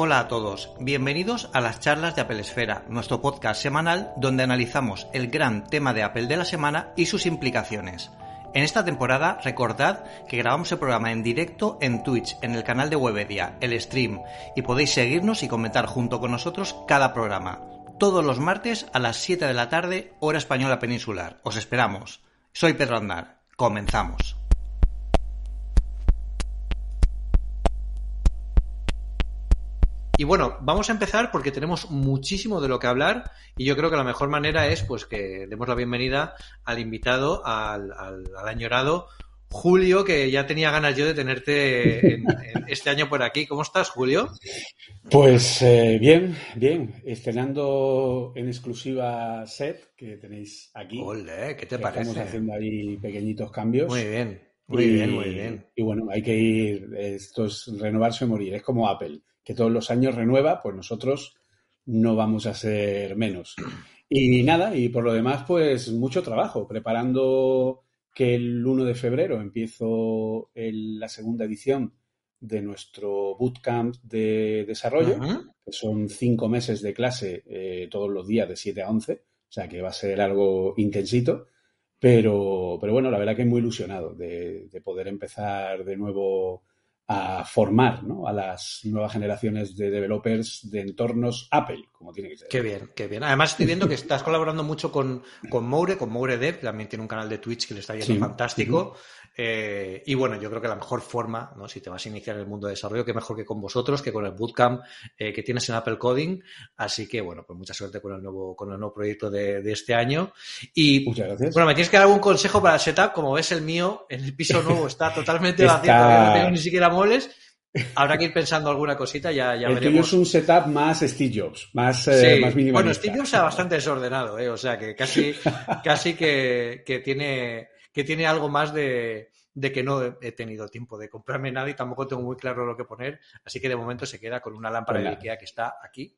Hola a todos, bienvenidos a las charlas de Apple Esfera, nuestro podcast semanal donde analizamos el gran tema de Apple de la semana y sus implicaciones. En esta temporada recordad que grabamos el programa en directo en Twitch, en el canal de Webedia, el stream, y podéis seguirnos y comentar junto con nosotros cada programa. Todos los martes a las 7 de la tarde, hora española peninsular. Os esperamos. Soy Pedro Andar. Comenzamos. Y bueno, vamos a empezar porque tenemos muchísimo de lo que hablar y yo creo que la mejor manera es pues que demos la bienvenida al invitado, al, añorado Julio, que ya tenía ganas yo de tenerte en, este año por aquí. ¿Cómo estás, Julio? Pues eh, bien, bien. Estrenando en exclusiva set que tenéis aquí. Ole, ¿qué te parece? Estamos haciendo ahí pequeñitos cambios. Muy bien, muy bien, muy bien. Y bueno, hay que ir, esto es renovarse o morir, es como Apple que todos los años renueva, pues nosotros no vamos a ser menos. Y nada, y por lo demás, pues mucho trabajo, preparando que el 1 de febrero empiezo la segunda edición de nuestro bootcamp de desarrollo, que son cinco meses de clase eh, todos los días de 7 a 11, o sea que va a ser algo intensito, pero, pero bueno, la verdad que muy ilusionado de, de poder empezar de nuevo a formar a las nuevas generaciones de developers de entornos Apple, como tiene que ser. Qué bien, qué bien. Además, estoy viendo que estás colaborando mucho con, con Moure, con Moure Dev, también tiene un canal de Twitch que le está yendo fantástico. Eh, y bueno, yo creo que la mejor forma, ¿no? si te vas a iniciar en el mundo de desarrollo, que mejor que con vosotros, que con el bootcamp eh, que tienes en Apple Coding. Así que bueno, pues mucha suerte con el nuevo, con el nuevo proyecto de, este año. Y Muchas gracias. bueno, me tienes que dar algún consejo para el setup, como ves el mío, en el piso nuevo está totalmente vacío, no tengo ni siquiera muebles. Habrá que ir pensando alguna cosita, ya, ya el veremos. es un setup más Steve Jobs, más, eh, más minimalista. Bueno, Steve Jobs está bastante desordenado, ¿eh? o sea que casi, casi que, que tiene que tiene algo más de, que no he tenido tiempo de comprarme nada y tampoco tengo muy claro lo que poner, así que de momento se queda con una lámpara de Ikea que está aquí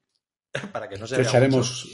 para que no se te echaremos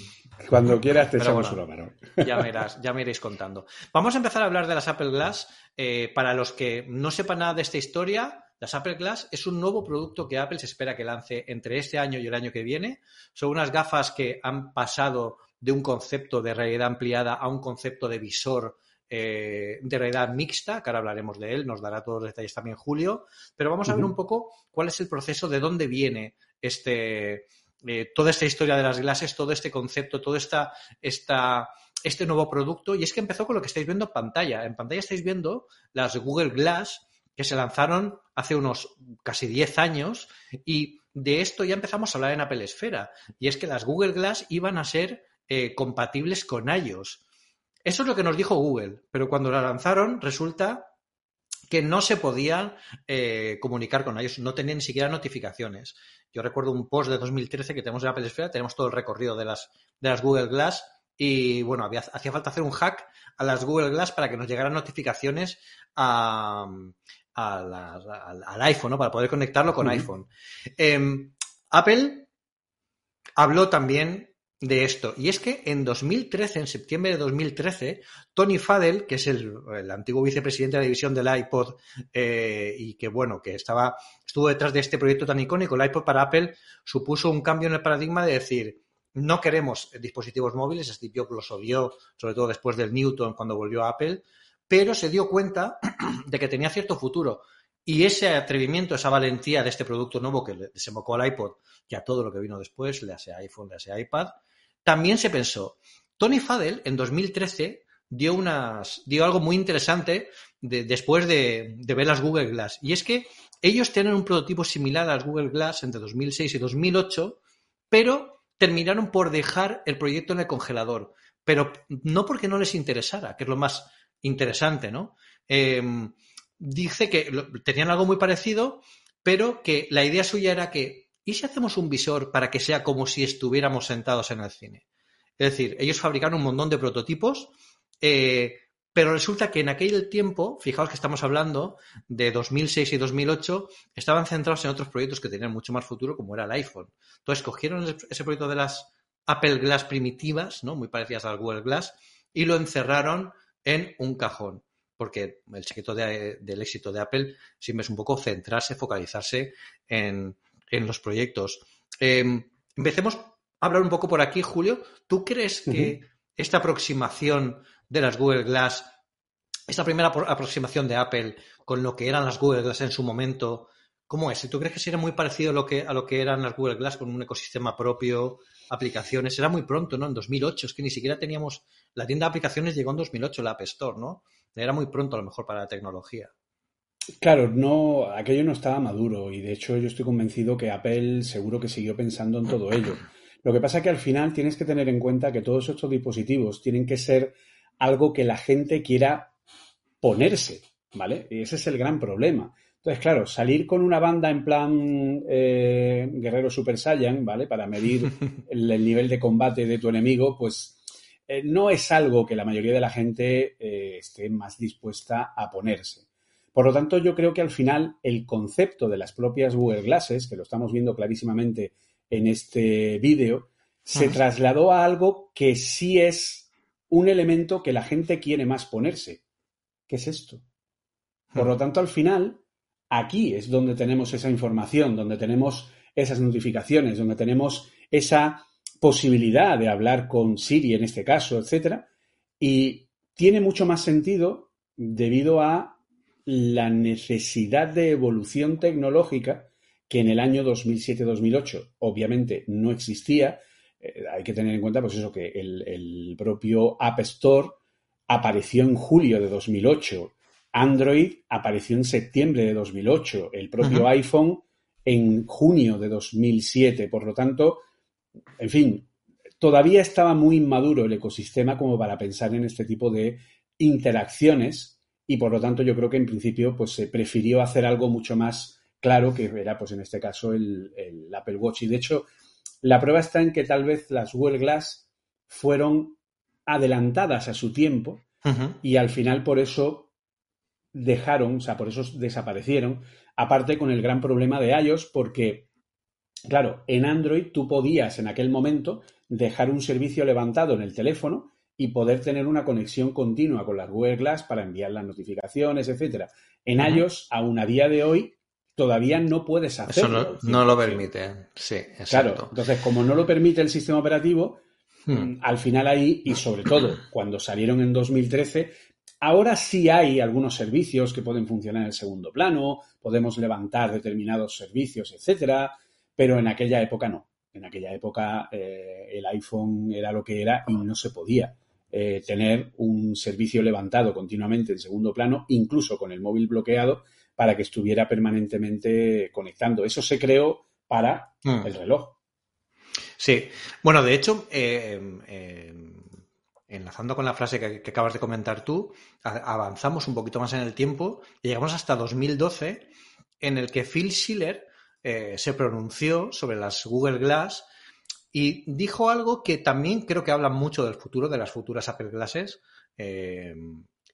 cuando quieras te echamos una mano. Ya me, ya me iréis contando. Vamos a empezar a hablar de las Apple Glass. Eh, para los que no sepan nada de esta historia, las Apple Glass es un nuevo producto que Apple se espera que lance entre este año y el año que viene. Son unas gafas que han pasado de un concepto de realidad ampliada a un concepto de visor eh, de realidad mixta, que ahora hablaremos de él, nos dará todos los detalles también Julio, pero vamos a ver un poco cuál es el proceso, de dónde viene este, eh, toda esta historia de las glases, todo este concepto, todo esta, esta, este nuevo producto. Y es que empezó con lo que estáis viendo en pantalla. En pantalla estáis viendo las Google Glass que se lanzaron hace unos casi 10 años y de esto ya empezamos a hablar en Apple Esfera. Y es que las Google Glass iban a ser eh, compatibles con iOS. Eso es lo que nos dijo Google, pero cuando la lanzaron resulta que no se podía eh, comunicar con ellos, no tenían ni siquiera notificaciones. Yo recuerdo un post de 2013 que tenemos en Apple Esfera, tenemos todo el recorrido de las, de las Google Glass y bueno, había, hacía falta hacer un hack a las Google Glass para que nos llegaran notificaciones al, iPhone, ¿no? para poder conectarlo con iPhone. Em, Apple habló también de esto. Y es que en 2013, en septiembre de 2013, Tony Fadell, que es el, antiguo vicepresidente de la división del iPod eh, y que, bueno, que estaba, estuvo detrás de este proyecto tan icónico, el iPod para Apple, supuso un cambio en el paradigma de decir, no queremos dispositivos móviles, Steve Jobs los odió, sobre todo después del Newton cuando volvió a Apple, pero se dio cuenta de que tenía cierto futuro. Y ese atrevimiento, esa valentía de este producto nuevo que desembocó al iPod y a todo lo que vino después, le hace iPhone, le hace iPad, también se pensó. Tony Fadell en 2013 dio, unas, dio algo muy interesante después de, ver las Google Glass. Y es que ellos tienen un prototipo similar a las Google Glass entre 2006 y 2008, pero terminaron por dejar el proyecto en el congelador. Pero no porque no les interesara, que es lo más interesante, ¿no? Em, dice que tenían algo muy parecido, pero que la idea suya era que ¿y si hacemos un visor para que sea como si estuviéramos sentados en el cine? Es decir, ellos fabricaron un montón de prototipos, eh, pero resulta que en aquel tiempo, fijaos que estamos hablando de 2006 y 2008, estaban centrados en otros proyectos que tenían mucho más futuro, como era el iPhone. Entonces cogieron ese proyecto de las Apple Glass primitivas, ¿no? muy parecidas al Google Glass, y lo encerraron en un cajón. Porque el secreto del éxito de Apple siempre es un poco centrarse, focalizarse en, en los proyectos. Em, empecemos a hablar un poco por aquí, Julio. ¿Tú crees que esta aproximación de las Google Glass, esta primera aproximación de Apple con lo que eran las Google Glass en su momento, ¿cómo es? ¿Tú crees que sería muy parecido a lo que, a lo que eran las Google Glass con un ecosistema propio, aplicaciones? Era muy pronto, ¿no? En 2008, es que ni siquiera teníamos, la tienda de aplicaciones llegó en 2008, la App Store, ¿no? Era muy pronto a lo mejor para la tecnología. Claro, no, aquello no estaba maduro y de hecho yo estoy convencido que Apple seguro que siguió pensando en todo ello. Lo que pasa es que al final tienes que tener en cuenta que todos estos dispositivos tienen que ser algo que la gente quiera ponerse, ¿vale? Y ese es el gran problema. Entonces, claro, salir con una banda en plan eh, Guerrero Super Saiyan, ¿vale? Para medir el, nivel de combate de tu enemigo, pues eh, no es algo que la mayoría de la gente eh, esté más dispuesta a ponerse. Por lo tanto, yo creo que al final el concepto de las propias Google Glasses, que lo estamos viendo clarísimamente en este vídeo, se trasladó a algo que sí es un elemento que la gente quiere más ponerse. ¿Qué es esto? Por lo tanto, al final, aquí es donde tenemos esa información, donde tenemos esas notificaciones, donde tenemos esa posibilidad de hablar con Siri en este caso, etcétera, y tiene mucho más sentido debido a la necesidad de evolución tecnológica que en el año 2007-2008 obviamente no existía. Eh, hay que tener en cuenta, pues eso, que el, propio App Store apareció en julio de 2008, Android apareció en septiembre de 2008, el propio iPhone en junio de 2007. Por lo tanto, en fin, todavía estaba muy inmaduro el ecosistema como para pensar en este tipo de interacciones y por lo tanto yo creo que en principio pues se prefirió hacer algo mucho más claro que era pues en este caso el, Apple Watch. Y de hecho la prueba está en que tal vez las Google Glass fueron adelantadas a su tiempo y al final por eso dejaron, o sea, por eso desaparecieron, aparte con el gran problema de iOS porque claro, en Android tú podías en aquel momento dejar un servicio levantado en el teléfono y poder tener una conexión continua con las Google Glass para enviar las notificaciones, etcétera. En iOS, aún a día de hoy, todavía no puedes hacerlo. Eso no, lo permite, sí, exacto. Claro, entonces como no lo permite el sistema operativo, hmm. mm, al final ahí, y sobre todo cuando salieron en 2013, ahora sí hay algunos servicios que pueden funcionar en el segundo plano, podemos levantar determinados servicios, etcétera, pero en aquella época no. En aquella época eh, el iPhone era lo que era y no se podía. Eh, tener un servicio levantado continuamente en segundo plano, incluso con el móvil bloqueado, para que estuviera permanentemente conectando. Eso se creó para mm. el reloj. Sí, bueno, de hecho, eh, eh, enlazando con la frase que, acabas de comentar tú, avanzamos un poquito más en el tiempo y llegamos hasta 2012, en el que Phil Schiller se pronunció sobre las Google Glass y dijo algo que también creo que habla mucho del futuro, de las futuras Apple Glasses, eh,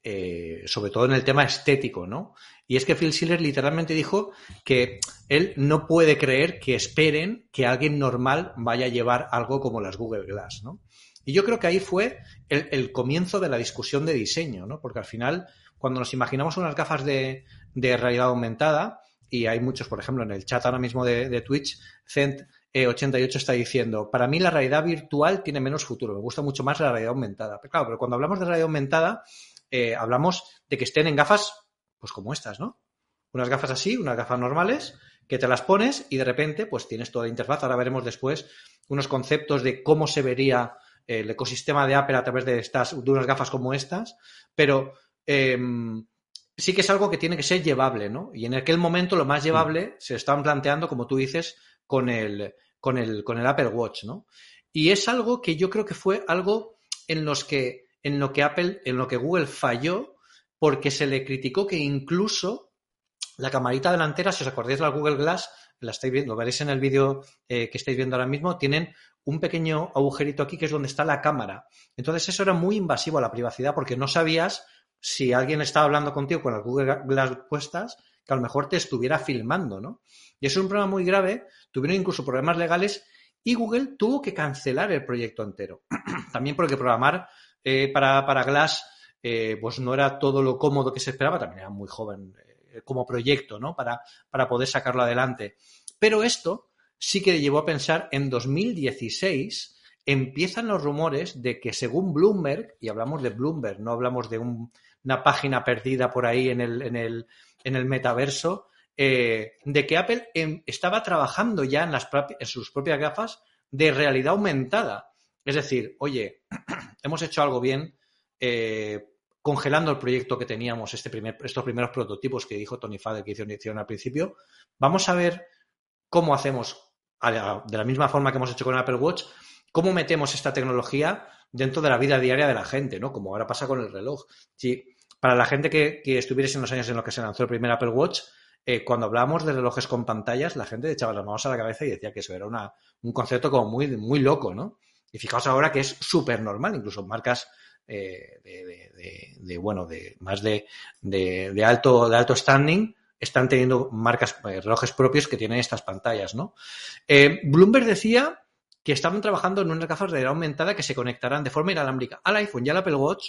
eh, sobre todo en el tema estético, ¿no? Y es que Phil Schiller literalmente dijo que él no puede creer que esperen que alguien normal vaya a llevar algo como las Google Glass, ¿no? Y yo creo que ahí fue el, comienzo de la discusión de diseño, ¿no? Porque al final, cuando nos imaginamos unas gafas de, realidad aumentada, y hay muchos, por ejemplo, en el chat ahora mismo de, Twitch, Cent 88 está diciendo, para mí la realidad virtual tiene menos futuro, me gusta mucho más la realidad aumentada. Pero claro, pero cuando hablamos de realidad aumentada, eh, hablamos de que estén en gafas, pues como estas, ¿no? Unas gafas así, unas gafas normales, que te las pones y de repente, pues tienes toda la interfaz. Ahora veremos después unos conceptos de cómo se vería el ecosistema de Apple a través de estas, unas gafas como estas, pero em, sí que es algo que tiene que ser llevable, ¿no? Y en aquel momento lo más llevable se estaban planteando, como tú dices, con el, con el, con el Apple Watch, ¿no? Y es algo que yo creo que fue algo en los que, en lo que Apple, en lo que Google falló, porque se le criticó que incluso la camarita delantera, si os acordáis de la Google Glass, la estáis viendo, lo veréis en el vídeo eh, que estáis viendo ahora mismo, tienen un pequeño agujerito aquí que es donde está la cámara. Entonces eso era muy invasivo a la privacidad porque no sabías si alguien estaba hablando contigo con las Google Glass puestas, que a lo mejor te estuviera filmando, ¿no? Y eso es un problema muy grave, tuvieron incluso problemas legales y Google tuvo que cancelar el proyecto entero. también porque programar eh, para, Glass eh, pues no era todo lo cómodo que se esperaba, también era muy joven eh, como proyecto, ¿no? Para, para poder sacarlo adelante. Pero esto sí que llevó a pensar en 2016 empiezan los rumores de que según Bloomberg, y hablamos de Bloomberg, no hablamos de una página perdida por ahí en el, en el, en el metaverso, eh, de que Apple em, estaba trabajando ya en, las en sus propias gafas de realidad aumentada. Es decir, oye, hemos hecho algo bien eh, congelando el proyecto que teníamos, este primer, estos primeros prototipos que dijo Tony Fader que hicieron, al principio. Vamos a ver cómo hacemos, de la misma forma que hemos hecho con Apple Watch, cómo metemos esta tecnología dentro de la vida diaria de la gente, ¿no? Como ahora pasa con el reloj. Si para la gente que, que estuviese en los años en los que se lanzó el primer Apple Watch, eh, cuando hablábamos de relojes con pantallas, la gente echaba las manos a la cabeza y decía que eso era una, un concepto como muy, muy loco, ¿no? Y fijaos ahora que es súper normal, incluso marcas eh, de, bueno, de más de, de, alto, de alto standing están teniendo marcas, eh, relojes propios que tienen estas pantallas, ¿no? Bloomberg decía que estaban trabajando en unas gafas de realidad aumentada que se conectarán de forma inalámbrica al iPhone y al Apple Watch,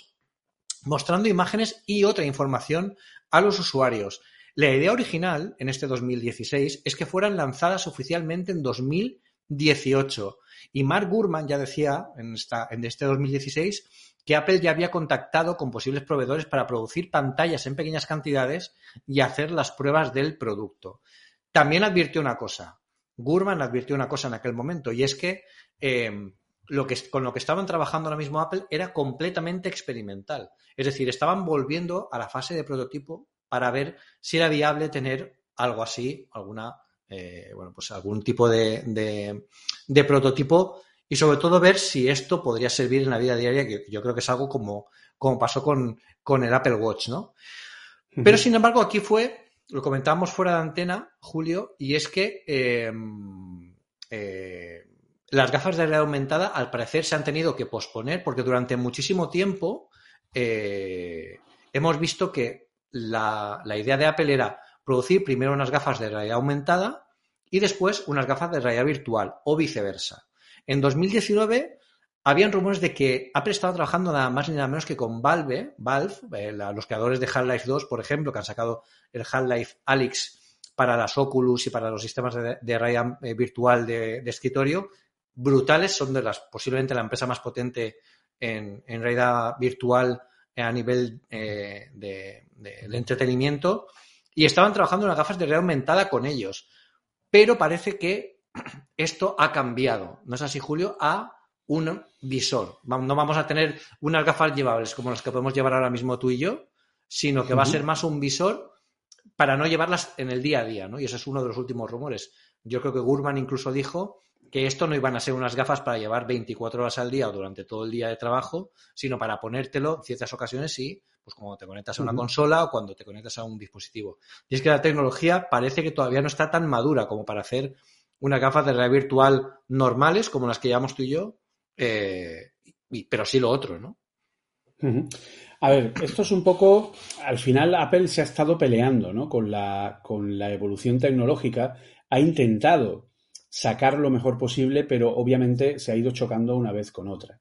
mostrando imágenes y otra información a los usuarios. La idea original en este 2016 es que fueran lanzadas oficialmente en 2018. Y Mark Gurman ya decía en, esta, en este 2016 que Apple ya había contactado con posibles proveedores para producir pantallas en pequeñas cantidades y hacer las pruebas del producto. También advirtió una cosa, Gurman advirtió una cosa en aquel momento y es que, em, lo que con lo que estaban trabajando ahora mismo Apple era completamente experimental. Es decir, estaban volviendo a la fase de prototipo para ver si era viable tener algo así, alguna, eh, bueno, pues algún tipo de, de, prototipo y sobre todo ver si esto podría servir en la vida diaria, que yo creo que es algo como, como pasó con, con el Apple Watch, ¿no? Pero sin embargo, aquí fue lo comentábamos fuera de antena, Julio, y es que em, eh, las gafas de realidad aumentada al parecer se han tenido que posponer porque durante muchísimo tiempo eh, hemos visto que la, la, idea de Apple era producir primero unas gafas de realidad aumentada y después unas gafas de realidad virtual o viceversa. En 2019 habían rumores de que Apple estaba trabajando nada más ni nada menos que con Valve, Valve, eh, los creadores de Half-Life 2, por ejemplo, que han sacado el Half-Life Alyx para las Oculus y para los sistemas de, realidad eh, virtual de, escritorio, brutales, son de las posiblemente la empresa más potente en, realidad virtual a nivel eh, de, entretenimiento, y estaban trabajando en las gafas de realidad aumentada con ellos. Pero parece que esto ha cambiado, ¿no es así, Julio? A un visor. No vamos a tener unas gafas llevables como las que podemos llevar ahora mismo tú y yo, sino que va a ser más un visor para no llevarlas en el día a día, ¿no? Y ese es uno de los últimos rumores. Yo creo que Gurman incluso dijo que esto no iban a ser unas gafas para llevar 24 horas al día o durante todo el día de trabajo, sino para ponértelo en ciertas ocasiones y pues cuando te conectas a una consola o cuando te conectas a un dispositivo. Y es que la tecnología parece que todavía no está tan madura como para hacer unas gafas de realidad virtual normales como las que llevamos tú y yo, eh, pero sí lo otro, ¿no? A ver, esto es un poco, al final Apple se ha estado peleando ¿no? con, la, con la evolución tecnológica, ha intentado sacar lo mejor posible, pero obviamente se ha ido chocando una vez con otra.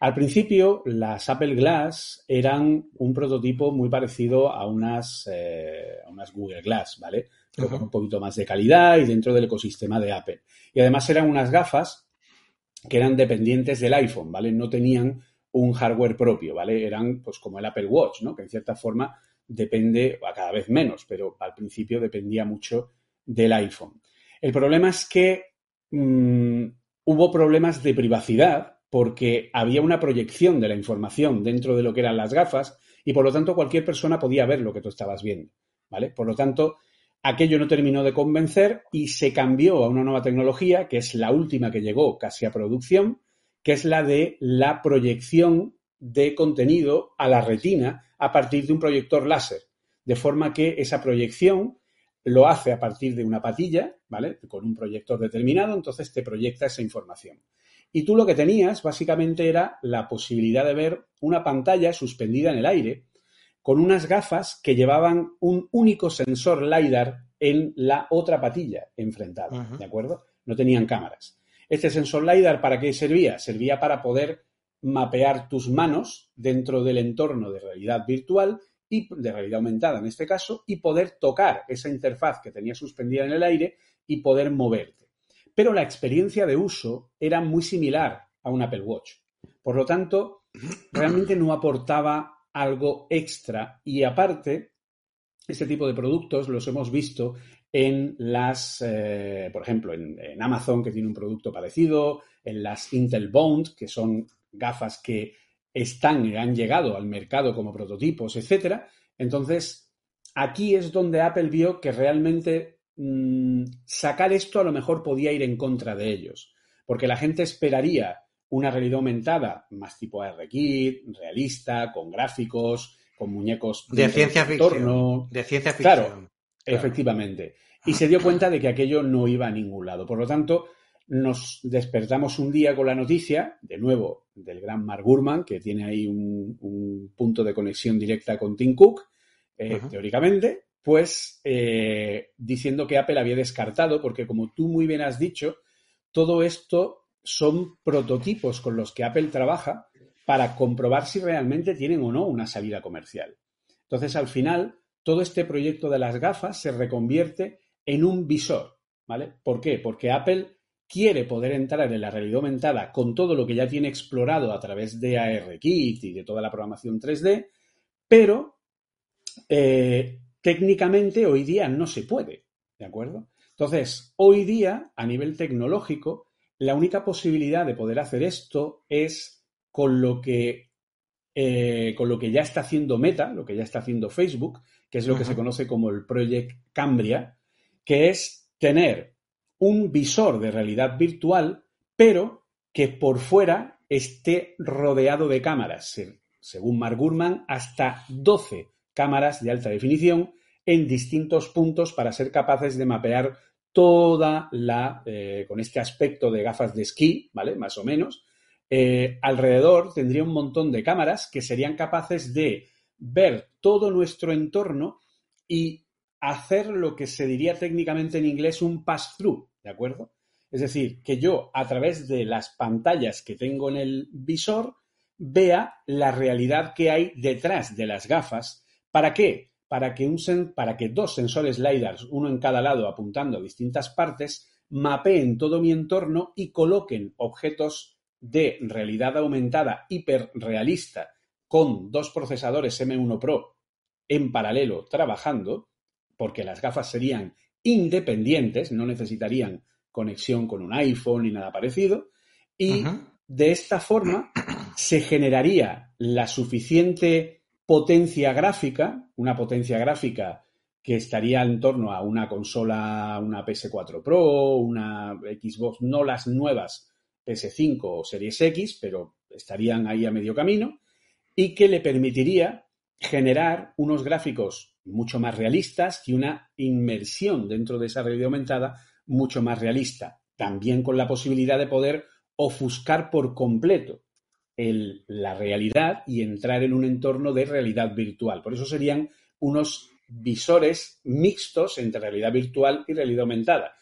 Al principio, las Apple Glass eran un prototipo muy parecido a unas, eh, unas Google Glass, ¿vale? con un poquito más de calidad y dentro del ecosistema de Apple. Y además eran unas gafas que eran dependientes del iPhone, ¿vale? No tenían un hardware propio, ¿vale? Eran pues como el Apple Watch, ¿no? Que en cierta forma depende, a cada vez menos, pero al principio dependía mucho del iPhone. El problema es que mm, hubo problemas de privacidad porque había una proyección de la información dentro de lo que eran las gafas y por lo tanto cualquier persona podía ver lo que tú estabas viendo, ¿vale? Por lo tanto, Aquello no terminó de convencer y se cambió a una nueva tecnología, que es la última que llegó casi a producción, que es la de la proyección de contenido a la retina a partir de un proyector láser. De forma que esa proyección lo hace a partir de una patilla, ¿vale? Con un proyector determinado, entonces te proyecta esa información. Y tú lo que tenías básicamente era la posibilidad de ver una pantalla suspendida en el aire con unas gafas que llevaban un único sensor LiDAR en la otra patilla enfrentada, ¿de acuerdo? No tenían cámaras. Este sensor LiDAR, ¿para qué servía? Servía para poder mapear tus manos dentro del entorno de realidad virtual y de realidad aumentada en este caso y poder tocar esa interfaz que tenía suspendida en el aire y poder moverte. pero la experiencia de uso era muy similar a un Apple Watch. Por lo tanto, realmente no aportaba algo extra y aparte, este tipo de productos los hemos visto en las, eh, por ejemplo, en, Amazon, que tiene un producto parecido, en las Intel Bond, que son gafas que están y han llegado al mercado como prototipos, etcétera. Entonces, aquí es donde Apple vio que realmente mmm, sacar esto a lo mejor podía ir en contra de ellos, porque la gente esperaría una realidad aumentada más tipo ARKit, realista, con gráficos, con muñecos de ciencia ficción. De ciencia ficción. Claro, claro, efectivamente. Y se dio cuenta de que aquello no iba a ningún lado. Por lo tanto, nos despertamos un día con la noticia, de nuevo, del gran Mark Gurman, que tiene ahí un, un punto de conexión directa con Tim Cook, eh, teóricamente, pues eh, diciendo que Apple había descartado, porque como tú muy bien has dicho, todo esto son prototipos con los que Apple trabaja para comprobar si realmente tienen o no una salida comercial. Entonces, al final, todo este proyecto de las gafas se reconvierte en un visor, ¿vale? ¿Por qué? Porque Apple quiere poder entrar en la realidad aumentada con todo lo que ya tiene explorado a través de ARKit y de toda la programación 3D, pero eh, técnicamente hoy día no se puede, ¿de acuerdo? Entonces, hoy día, a nivel tecnológico, la única posibilidad de poder hacer esto es con lo que, eh, con lo que ya está haciendo Meta, lo que ya está haciendo Facebook, que es lo uh -huh. que se conoce como el Project Cambria, que es tener un visor de realidad virtual, pero que por fuera esté rodeado de cámaras. Según Mark Gurman, hasta 12 cámaras de alta definición en distintos puntos para ser capaces de mapear toda la, eh, con este aspecto de gafas de esquí, ¿vale? Más o menos. Eh, alrededor tendría un montón de cámaras que serían capaces de ver todo nuestro entorno y hacer lo que se diría técnicamente en inglés un pass-through, ¿de acuerdo? Es decir, que yo a través de las pantallas que tengo en el visor vea la realidad que hay detrás de las gafas. ¿Para qué? Para que, un para que dos sensores LiDAR, uno en cada lado apuntando a distintas partes, mapeen todo mi entorno y coloquen objetos de realidad aumentada hiperrealista con dos procesadores M1 Pro en paralelo trabajando porque las gafas serían independientes, no necesitarían conexión con un iPhone ni nada parecido, y uh -huh. de esta forma se generaría la suficiente potencia gráfica, una potencia gráfica que estaría en torno a una consola, una PS4 Pro, una Xbox, no las nuevas PS5 o Series X, pero estarían ahí a medio camino, y que le permitiría generar unos gráficos mucho más realistas y una inmersión dentro de esa realidad aumentada mucho más realista. También con la posibilidad de poder ofuscar por completo el, la realidad y entrar en un entorno de realidad virtual. Por eso serían unos visores mixtos entre realidad virtual y realidad aumentada.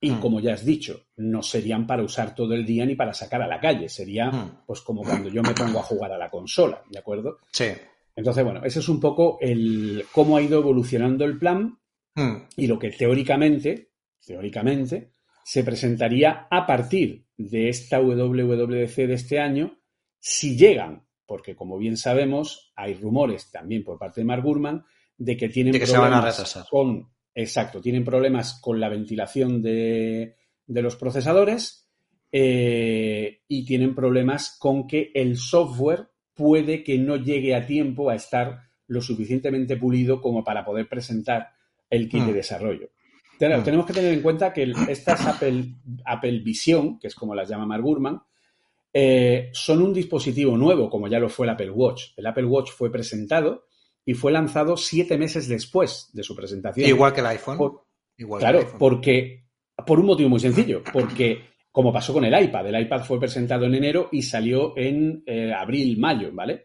Y mm. como ya has dicho, no serían para usar todo el día ni para sacar a la calle. Sería mm. pues como cuando yo me pongo a jugar a la consola, ¿de acuerdo? Sí. Entonces, bueno, ese es un poco el cómo ha ido evolucionando el plan mm. y lo que teóricamente, teóricamente, se presentaría a partir de esta WWDC de este año, si llegan, porque como bien sabemos, hay rumores también por parte de Mark Gurman de que tienen de que problemas con, exacto, tienen problemas con la ventilación de, de los procesadores eh, y tienen problemas con que el software puede que no llegue a tiempo a estar lo suficientemente pulido como para poder presentar el kit de desarrollo. Claro, mm. Tenemos que tener en cuenta que estas Apple, Apple Vision, que es como las llama Mark Gurman, eh, son un dispositivo nuevo, como ya lo fue el Apple Watch. El Apple Watch fue presentado y fue lanzado siete meses después de su presentación. Igual que el iPhone. Por, Igual claro, que el iPhone. porque por un motivo muy sencillo, porque como pasó con el iPad. El iPad fue presentado en enero y salió en eh, abril, mayo, ¿vale?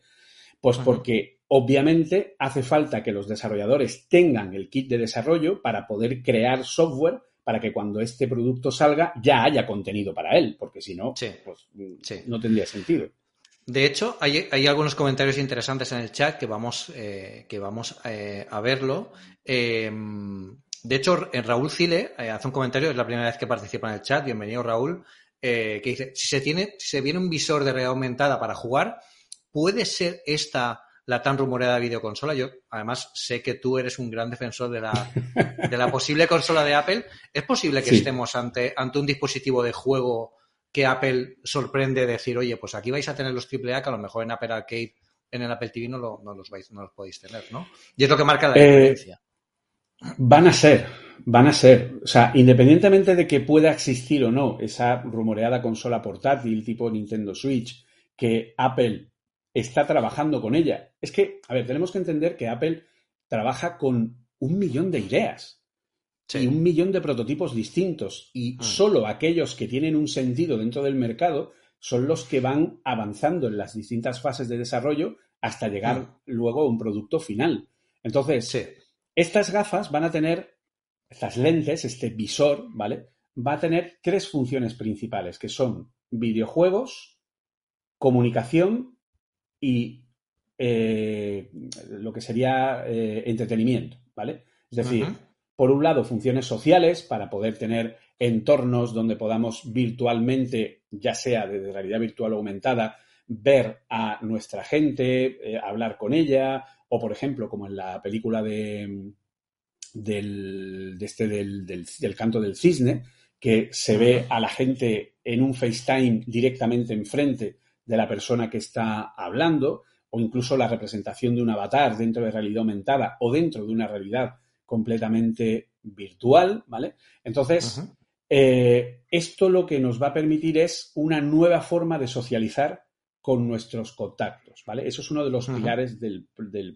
Pues Ajá. porque obviamente hace falta que los desarrolladores tengan el kit de desarrollo para poder crear software para que cuando este producto salga ya haya contenido para él, porque si no, sí. pues sí. no tendría sentido. De hecho, hay, hay, algunos comentarios interesantes en el chat que vamos, eh, que vamos eh, a verlo. Eh, De hecho, Raúl Cile eh, hace un comentario, es la primera vez que participa en el chat, bienvenido Raúl, que dice, si se tiene, si se viene un visor de realidad aumentada para jugar, ¿puede ser esta la tan rumoreada videoconsola? Yo, además, sé que tú eres un gran defensor de la, de la posible consola de Apple. ¿Es posible que estemos ante, ante un dispositivo de juego que Apple sorprende decir, oye, pues aquí vais a tener los AAA que a lo mejor en Apple Arcade, en el Apple TV no, los, vais, no los podéis tener, ¿no? Y es lo que marca la eh, diferencia. Van a ser, van a ser. O sea, independientemente de que pueda existir o no esa rumoreada consola portátil tipo Nintendo Switch, que Apple está trabajando con ella. Es que, a ver, tenemos que entender que Apple trabaja con un millón de ideas y un millón de prototipos distintos y mm. solo aquellos que tienen un sentido dentro del mercado son los que van avanzando en las distintas fases de desarrollo hasta llegar mm. luego a un producto final. Entonces, estas gafas van a tener, estas lentes, este visor, ¿vale? Va a tener tres funciones principales, que son videojuegos, comunicación y eh, lo que sería eh, entretenimiento, ¿vale? Es decir, por un lado, funciones sociales para poder tener entornos donde podamos virtualmente, ya sea de realidad virtual aumentada, ver a nuestra gente, eh, hablar con ella, o por ejemplo, como en la película de, del, este, del, del, canto del cisne, que se ve a la gente en un FaceTime directamente enfrente de la persona que está hablando, o incluso la representación de un avatar dentro de realidad aumentada o dentro de una realidad completamente virtual, ¿vale? Entonces, eh, esto lo que nos va a permitir es una nueva forma de socializar con nuestros contactos, ¿vale? Eso es uno de los pilares del, del,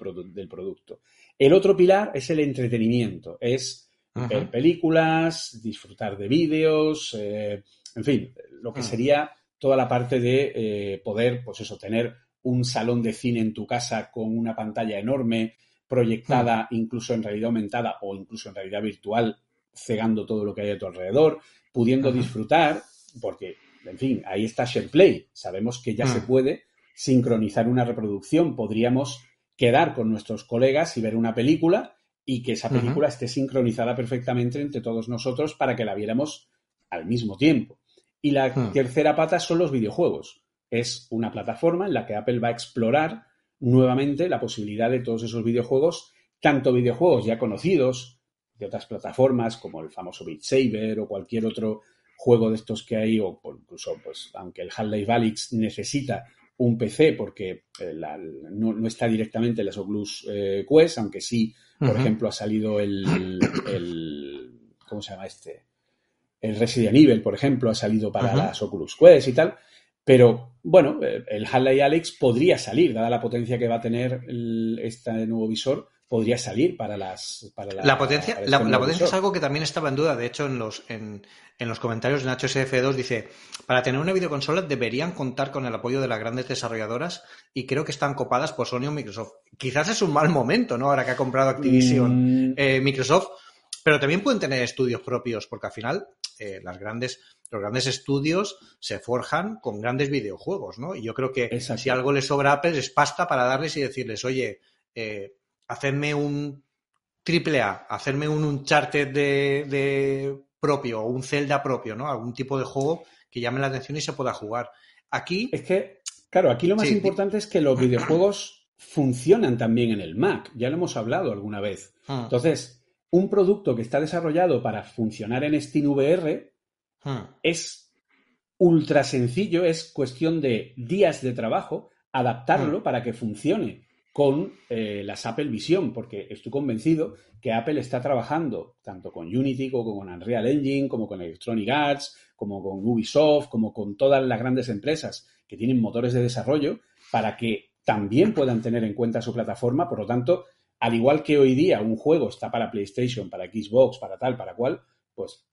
producto. El otro pilar es el entretenimiento, es ver películas, disfrutar de vídeos, eh, en fin, lo que sería toda la parte de eh, poder, pues eso, tener un salón de cine en tu casa con una pantalla enorme, proyectada incluso en realidad aumentada o incluso en realidad virtual, cegando todo lo que hay a tu alrededor, pudiendo disfrutar, porque en fin, ahí está SharePlay. Sabemos que ya se mm. puede sincronizar una reproducción. Podríamos quedar con nuestros colegas y ver una película y que esa película esté sincronizada perfectamente entre todos nosotros para que la viéramos al mismo tiempo. Y la mm. tercera pata son los videojuegos. Es una plataforma en la que Apple va a explorar nuevamente la posibilidad de todos esos videojuegos, tanto videojuegos ya conocidos de otras plataformas como el famoso Beat Saber o cualquier otro juego de estos que hay, o incluso, pues, aunque el Half-Life Alyx necesita un PC porque eh, no, está directamente en las Oculus eh, Quest, aunque sí, por ejemplo, ha salido el, ¿cómo se llama este? El Resident Evil, por ejemplo, ha salido para las Oculus Quest y tal. Pero bueno, eh, el Half-Life Alyx podría salir, dada la potencia que va a tener este nuevo visor, podría salir para las. Para la, potencia, la, este potencia es algo que también estaba en duda. De hecho, en los, en, en los comentarios de Nacho SF2 dice: para tener una videoconsola deberían contar con el apoyo de las grandes desarrolladoras y creo que están copadas por Sony o Microsoft. Quizás es un mal momento, ¿no? Ahora que ha comprado Activision mm. eh, Microsoft, pero también pueden tener estudios propios, porque al final eh, las grandes, los grandes estudios se forjan con grandes videojuegos, ¿no? Y yo creo que si algo le sobra a Apple es pasta para darles y decirles, oye, eh, hacerme un triple A, hacerme un Uncharted de, de propio o un Zelda propio, ¿no? Algún tipo de juego que llame la atención y se pueda jugar. Aquí. Es que, claro, aquí lo más importante es que los videojuegos funcionan también en el Mac. Ya lo hemos hablado alguna vez. Ah. Entonces, un producto que está desarrollado para funcionar en SteamVR ah. es ultra sencillo, es cuestión de días de trabajo adaptarlo ah. para que funcione con eh, las Apple Vision, porque estoy convencido que Apple está trabajando tanto con Unity como con Unreal Engine, como con Electronic Arts, como con Ubisoft, como con todas las grandes empresas que tienen motores de desarrollo, para que también puedan tener en cuenta su plataforma. Por lo tanto, al igual que hoy día un juego está para PlayStation, para Xbox, para tal, para cual, pues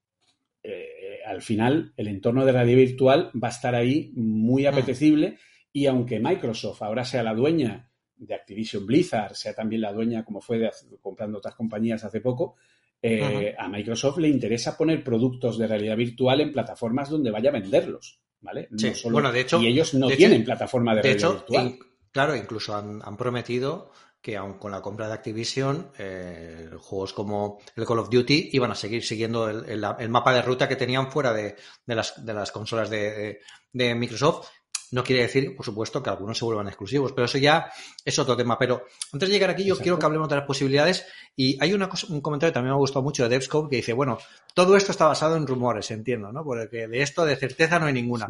eh, al final el entorno de radio virtual va a estar ahí muy apetecible y aunque Microsoft ahora sea la dueña de Activision Blizzard sea también la dueña, como fue de, comprando otras compañías hace poco, eh, a Microsoft le interesa poner productos de realidad virtual en plataformas donde vaya a venderlos, ¿vale? bueno, de hecho, y ellos no tienen plataforma de, realidad virtual. Claro, incluso han, prometido que aun con la compra de Activision, eh, juegos como el Call of Duty iban a seguir siguiendo el, mapa de ruta que tenían fuera de, las, consolas de, Microsoft. No quiere decir, por supuesto, que algunos se vuelvan exclusivos, pero eso ya es otro tema. Pero antes de llegar aquí, yo quiero que hablemos de las posibilidades. Y hay una un comentario que también me ha gustado mucho de DevScope que dice, bueno, todo esto está basado en rumores, entiendo, ¿no? Porque de esto de certeza no hay ninguna.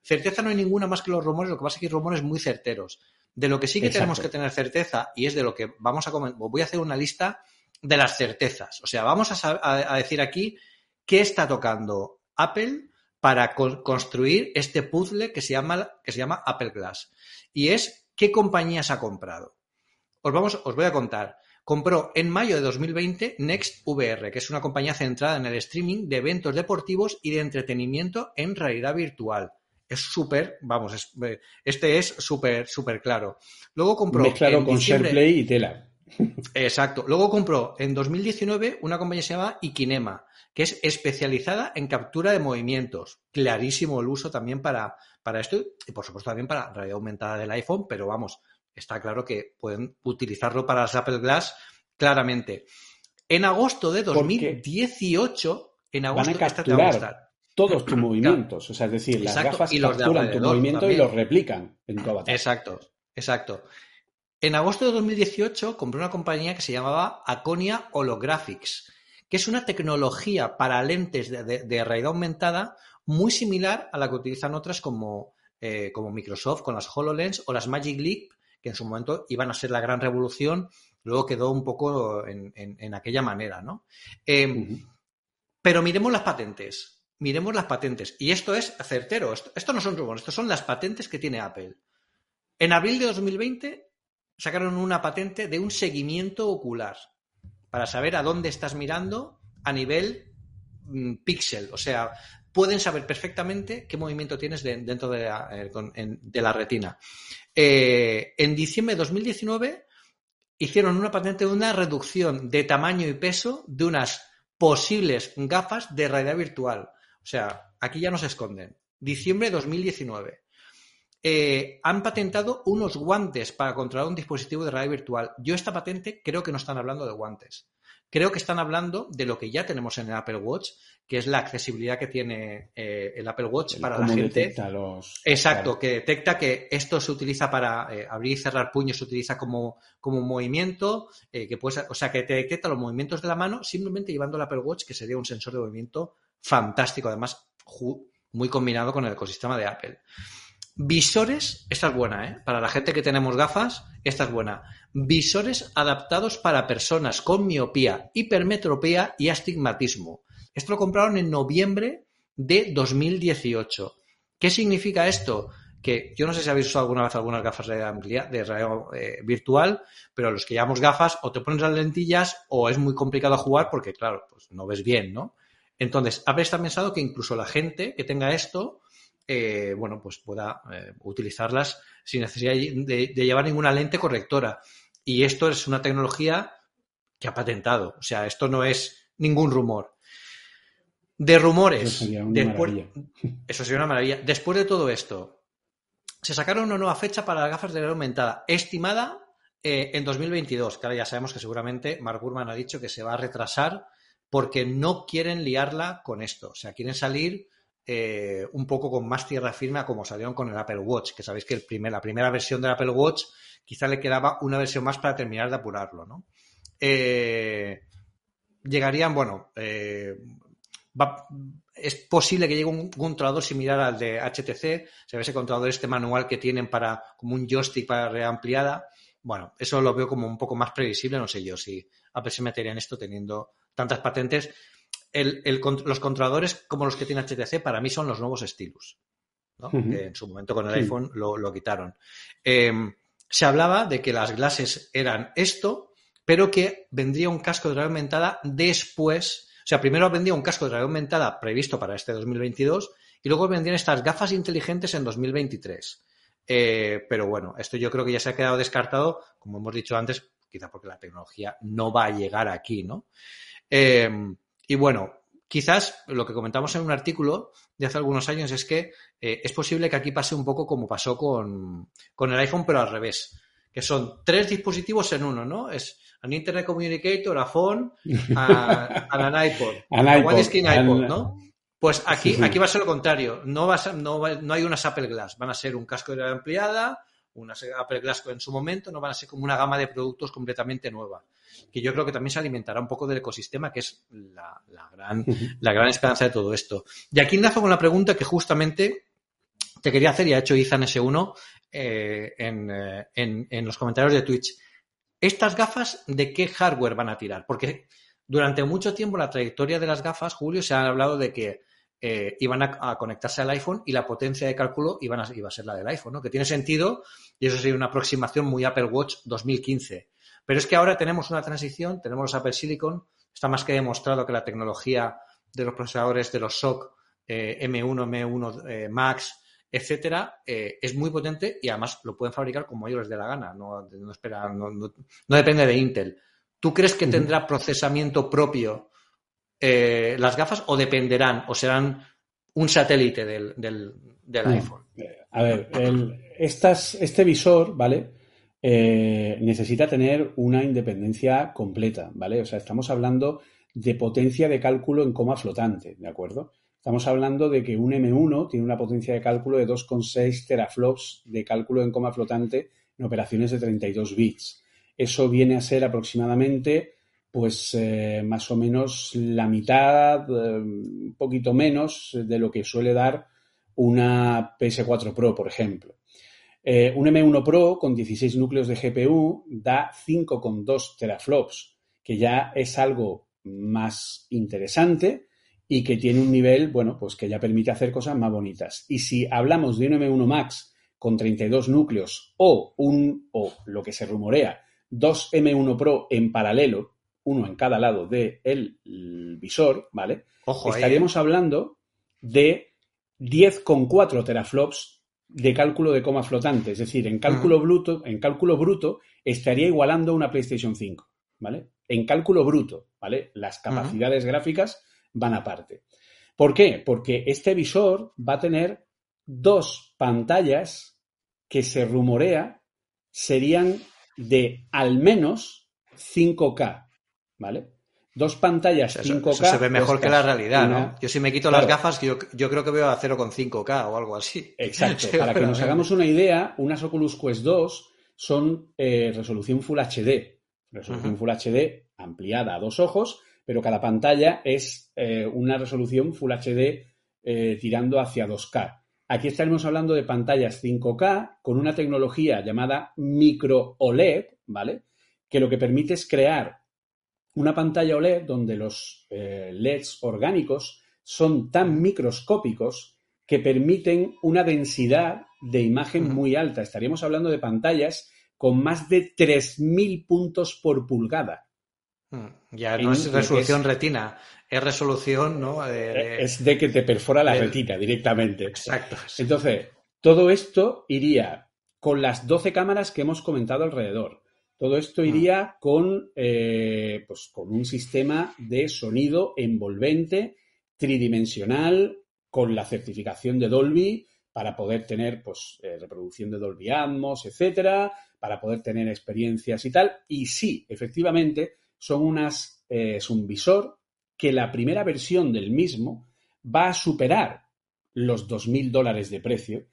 Certeza no hay ninguna más que los rumores, lo que pasa es que hay rumores muy certeros. De lo que sí que tenemos que tener certeza, y es de lo que vamos a comentar, voy a hacer una lista de las certezas. O sea, vamos a, decir aquí qué está tocando Apple para construir este puzzle que se, llama, que se llama Apple Glass. Y es qué compañías ha comprado. Os, vamos, os voy a contar. Compró en mayo de 2020 Next VR, que es una compañía centrada en el streaming de eventos deportivos y de entretenimiento en realidad virtual es súper, vamos, eh, este es súper, súper claro. Luego compró. Mezclado con SharePlay y Tela. Exacto. Luego compró en 2019 una compañía que se llama Ikinema, que es especializada en captura de movimientos. Clarísimo el uso también para, para esto y por supuesto también para realidad aumentada del iPhone, pero vamos, está claro que pueden utilizarlo para las Apple Glass claramente. En agosto de 2018, en agosto, van a capturar todos tus movimientos. O sea, es decir, las gafas y capturan tu movimiento y los replican en tu avatar. Exacto, exacto. En agosto de 2018 compré una compañía que se llamaba Aconia Holographics, que es una tecnología para lentes de, realidad aumentada muy similar a la que utilizan otras como, eh, como Microsoft con las HoloLens o las Magic Leap, que en su momento iban a ser la gran revolución, luego quedó un poco en, aquella manera, ¿no? Eh, pero miremos las patentes miremos las patentes. Y esto es certero. Esto, no son rumores, esto son las patentes que tiene Apple. En abril de 2020 sacaron una patente de un seguimiento ocular para saber a dónde estás mirando a nivel mm, píxel. O sea, pueden saber perfectamente qué movimiento tienes dentro de la, eh, retina. Eh, en diciembre de 2019 hicieron una patente de una reducción de tamaño y peso de unas posibles gafas de realidad virtual. O sea, aquí ya no se esconden. Diciembre de 2019. Eh, han patentado unos guantes para controlar un dispositivo de realidad virtual. Yo esta patente creo que no están hablando de guantes. Creo que están hablando de lo que ya tenemos en el Apple Watch, que es la accesibilidad que tiene eh, el Apple Watch para la gente. Los... Exacto, que detecta que esto se utiliza para eh, abrir y cerrar puños, se utiliza como, como un movimiento, que puede, o sea, que te detecta los movimientos de la mano simplemente llevando el Apple Watch, que sería un sensor de movimiento fantástico, además muy combinado con el ecosistema de Apple. Visores, esta es buena, ¿eh? Para la gente que tenemos gafas, esta es buena. Visores adaptados para personas con miopía, hipermetropía y astigmatismo. Esto lo compraron en noviembre de 2018. ¿Qué significa esto? Que yo no sé si habéis usado alguna vez algunas gafas de realidad, de eh, virtual, pero los que llevamos gafas o te pones las lentillas o es muy complicado jugar porque, claro, pues no ves bien, ¿no? Entonces, Apple está pensado que incluso la gente que tenga esto, eh, bueno, pues pueda eh, utilizarlas sin necesidad de, llevar ninguna lente correctora. Y esto es una tecnología que ha patentado. O sea, esto no es ningún rumor. De rumores. Eso sería una maravilla. Eso sería una maravilla. Después de todo esto, se sacaron una nueva fecha para las gafas de realidad aumentada, estimada eh, en 2022, que ahora ya sabemos que seguramente Mark Gurman ha dicho que se va a retrasar porque no quieren liarla con esto. O sea, quieren salir eh, un poco con más tierra firme como salieron con el Apple Watch, que sabéis que la primera versión del Apple Watch quizá le quedaba una versión más para terminar de apurarlo, ¿no? Eh, llegarían, bueno, eh, es posible que llegue un controlador similar al de HTC, se ve ese controlador, este manual que tienen para como un joystick para reampliada. Bueno, eso lo veo como un poco más previsible, no sé yo si Apple se metería en esto teniendo tantas patentes. los controladores como los que tiene HTC para mí son los nuevos estilos. que en su momento con el iPhone lo, quitaron. Em, se hablaba de que las glases eran esto, pero que vendría un casco de realidad aumentada después. O sea, primero vendría un casco de realidad aumentada previsto para este 2022 y luego vendrían estas gafas inteligentes en 2023. Eh, pero bueno, esto yo creo que ya se ha quedado descartado, como hemos dicho antes, quizá porque la tecnología no va a llegar aquí, ¿no? Eh, y bueno, quizás lo que comentamos en un artículo de hace algunos años es que eh, es posible que aquí pase un poco como pasó con, con, el iPhone, pero al revés, que son tres dispositivos en uno, ¿no? Es un Internet Communicator, a phone, a, a an iPod, a One Screen iPod, ¿no? Pues aquí, aquí va a ser lo contrario. No, va no, no hay unas Apple Glass. Van a ser un casco de realidad ampliada, unas Apple Glass en su momento, no van a ser como una gama de productos completamente nueva. Que yo creo que también se alimentará un poco del ecosistema, que es la, gran, la gran esperanza de todo esto. Y aquí enlazo con la pregunta que justamente te quería hacer y ha hecho Izan S1 eh, en, eh, en, en los comentarios de Twitch. ¿Estas gafas de qué hardware van a tirar? Porque durante mucho tiempo la trayectoria de las gafas, Julio, se ha hablado de que eh, iban a, conectarse al iPhone y la potencia de cálculo iban a, iba a ser la del iPhone, ¿no? Que tiene sentido y eso sería una aproximación muy Apple Watch 2015. Pero es que ahora tenemos una transición, tenemos los Apple Silicon, está más que demostrado que la tecnología de los procesadores de los SOC M1, M1 Max, etcétera, eh, es muy potente y además lo pueden fabricar como ellos les dé la gana, no, espera, no, depende de Intel. ¿Tú crees que tendrá procesamiento propio eh, las gafas o dependerán o serán un satélite del, del, iPhone? A ver, este visor, ¿vale? Eh, necesita tener una independencia completa, ¿vale? O sea, estamos hablando de potencia de cálculo en coma flotante, ¿de acuerdo? Estamos hablando de que un M1 tiene una potencia de cálculo de 2,6 teraflops de cálculo en coma flotante en operaciones de 32 bits. Eso viene a ser aproximadamente, pues, eh, más o menos la mitad, eh, un poquito menos de lo que suele dar una PS4 Pro, por ejemplo. Eh, un M1 Pro con 16 núcleos de GPU da 5,2 teraflops, que ya es algo más interesante y que tiene un nivel, bueno, pues que ya permite hacer cosas más bonitas. Y si hablamos de un M1 Max con 32 núcleos o un, o lo que se rumorea, dos M1 Pro en paralelo, uno en cada lado del visor, ¿vale? Estaríamos ¿eh? hablando de 10,4 teraflops de cálculo de coma flotante. Es decir, en cálculo, bruto, en cálculo bruto estaría igualando una PlayStation 5, ¿vale? En cálculo bruto, ¿vale? Las capacidades gráficas van aparte. ¿Por qué? Porque este visor va a tener dos pantallas que se rumorea serían de al menos 5K, ¿vale? Dos pantallas 5K. Eso se ve mejor que la realidad, ¿no? Yo si me quito las gafas, yo, yo, creo que veo a 0,5K o algo así. Exacto. Para que nos hagamos una idea, unas Oculus Quest 2 son eh, resolución Full HD. Resolución Full HD ampliada a dos ojos pero cada pantalla es eh, una resolución Full HD eh, tirando hacia 2K. Aquí estaremos hablando de pantallas 5K con una tecnología llamada micro OLED, ¿vale? Que lo que permite es crear una pantalla OLED donde los eh, LEDs orgánicos son tan microscópicos que permiten una densidad de imagen muy alta. Estaríamos hablando de pantallas con más de 3.000 puntos por pulgada. Mm, ya no es resolución retina, es resolución, ¿no? es de que te perfora la retina directamente. Exacto. Entonces, todo esto iría con las 12 cámaras que hemos comentado alrededor. Todo esto mm. iría con, eh, pues, con un sistema de sonido envolvente, tridimensional, con la certificación de Dolby para poder tener pues, eh, reproducción de Dolby Atmos, etcétera, para poder tener experiencias y tal. Y sí, efectivamente, son unas, eh, es un visor que la primera versión del mismo va a superar los 2.000 dólares de precio,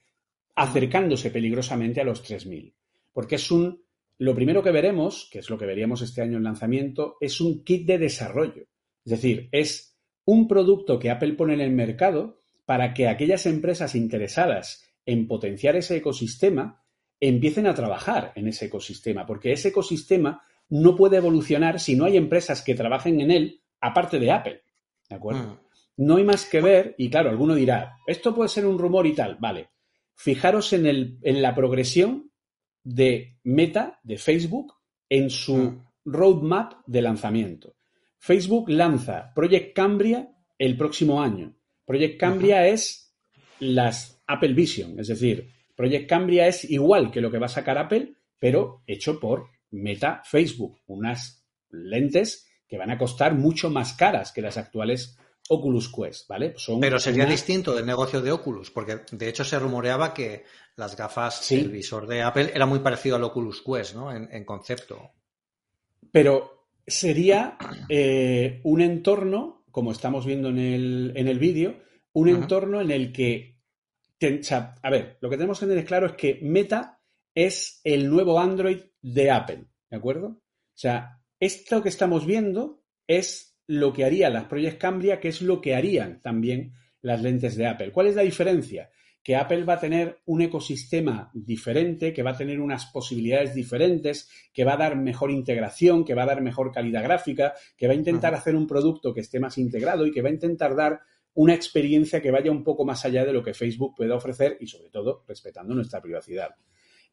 acercándose peligrosamente a los 3.000. Porque es un, lo primero que veremos, que es lo que veríamos este año en lanzamiento, es un kit de desarrollo. Es decir, es un producto que Apple pone en el mercado para que aquellas empresas interesadas en potenciar ese ecosistema empiecen a trabajar en ese ecosistema, porque ese ecosistema no puede evolucionar si no hay empresas que trabajen en él aparte de Apple. ¿De acuerdo? Mm. No hay más que ver, y claro, alguno dirá, esto puede ser un rumor y tal, vale. Fijaros en, el, en la progresión de Meta, de Facebook, en su mm. roadmap de lanzamiento. Facebook lanza Project Cambria el próximo año. Project Cambria es las Apple Vision, es decir, Project Cambria es igual que lo que va a sacar Apple, pero hecho por Meta Facebook, unas lentes que van a costar mucho más caras que las actuales Oculus Quest, ¿vale? Pero sería distinto del negocio de Oculus, porque de hecho se rumoreaba que las gafas, el visor de Apple era muy parecido al Oculus Quest, ¿no? En, concepto. Pero sería eh, un entorno, como estamos viendo en el, en el vídeo, un entorno en el que, a ver, lo que tenemos que tener claro es que Meta es el nuevo Android de Apple, ¿de acuerdo? O sea, esto que estamos viendo es lo que haría las Project Cambria, que es lo que harían también las lentes de Apple. ¿Cuál es la diferencia? Que Apple va a tener un ecosistema diferente, que va a tener unas posibilidades diferentes, que va a dar mejor integración, que va a dar mejor calidad gráfica, que va a intentar hacer un producto que esté más integrado y que va a intentar dar una experiencia que vaya un poco más allá de lo que Facebook pueda ofrecer y sobre todo respetando nuestra privacidad.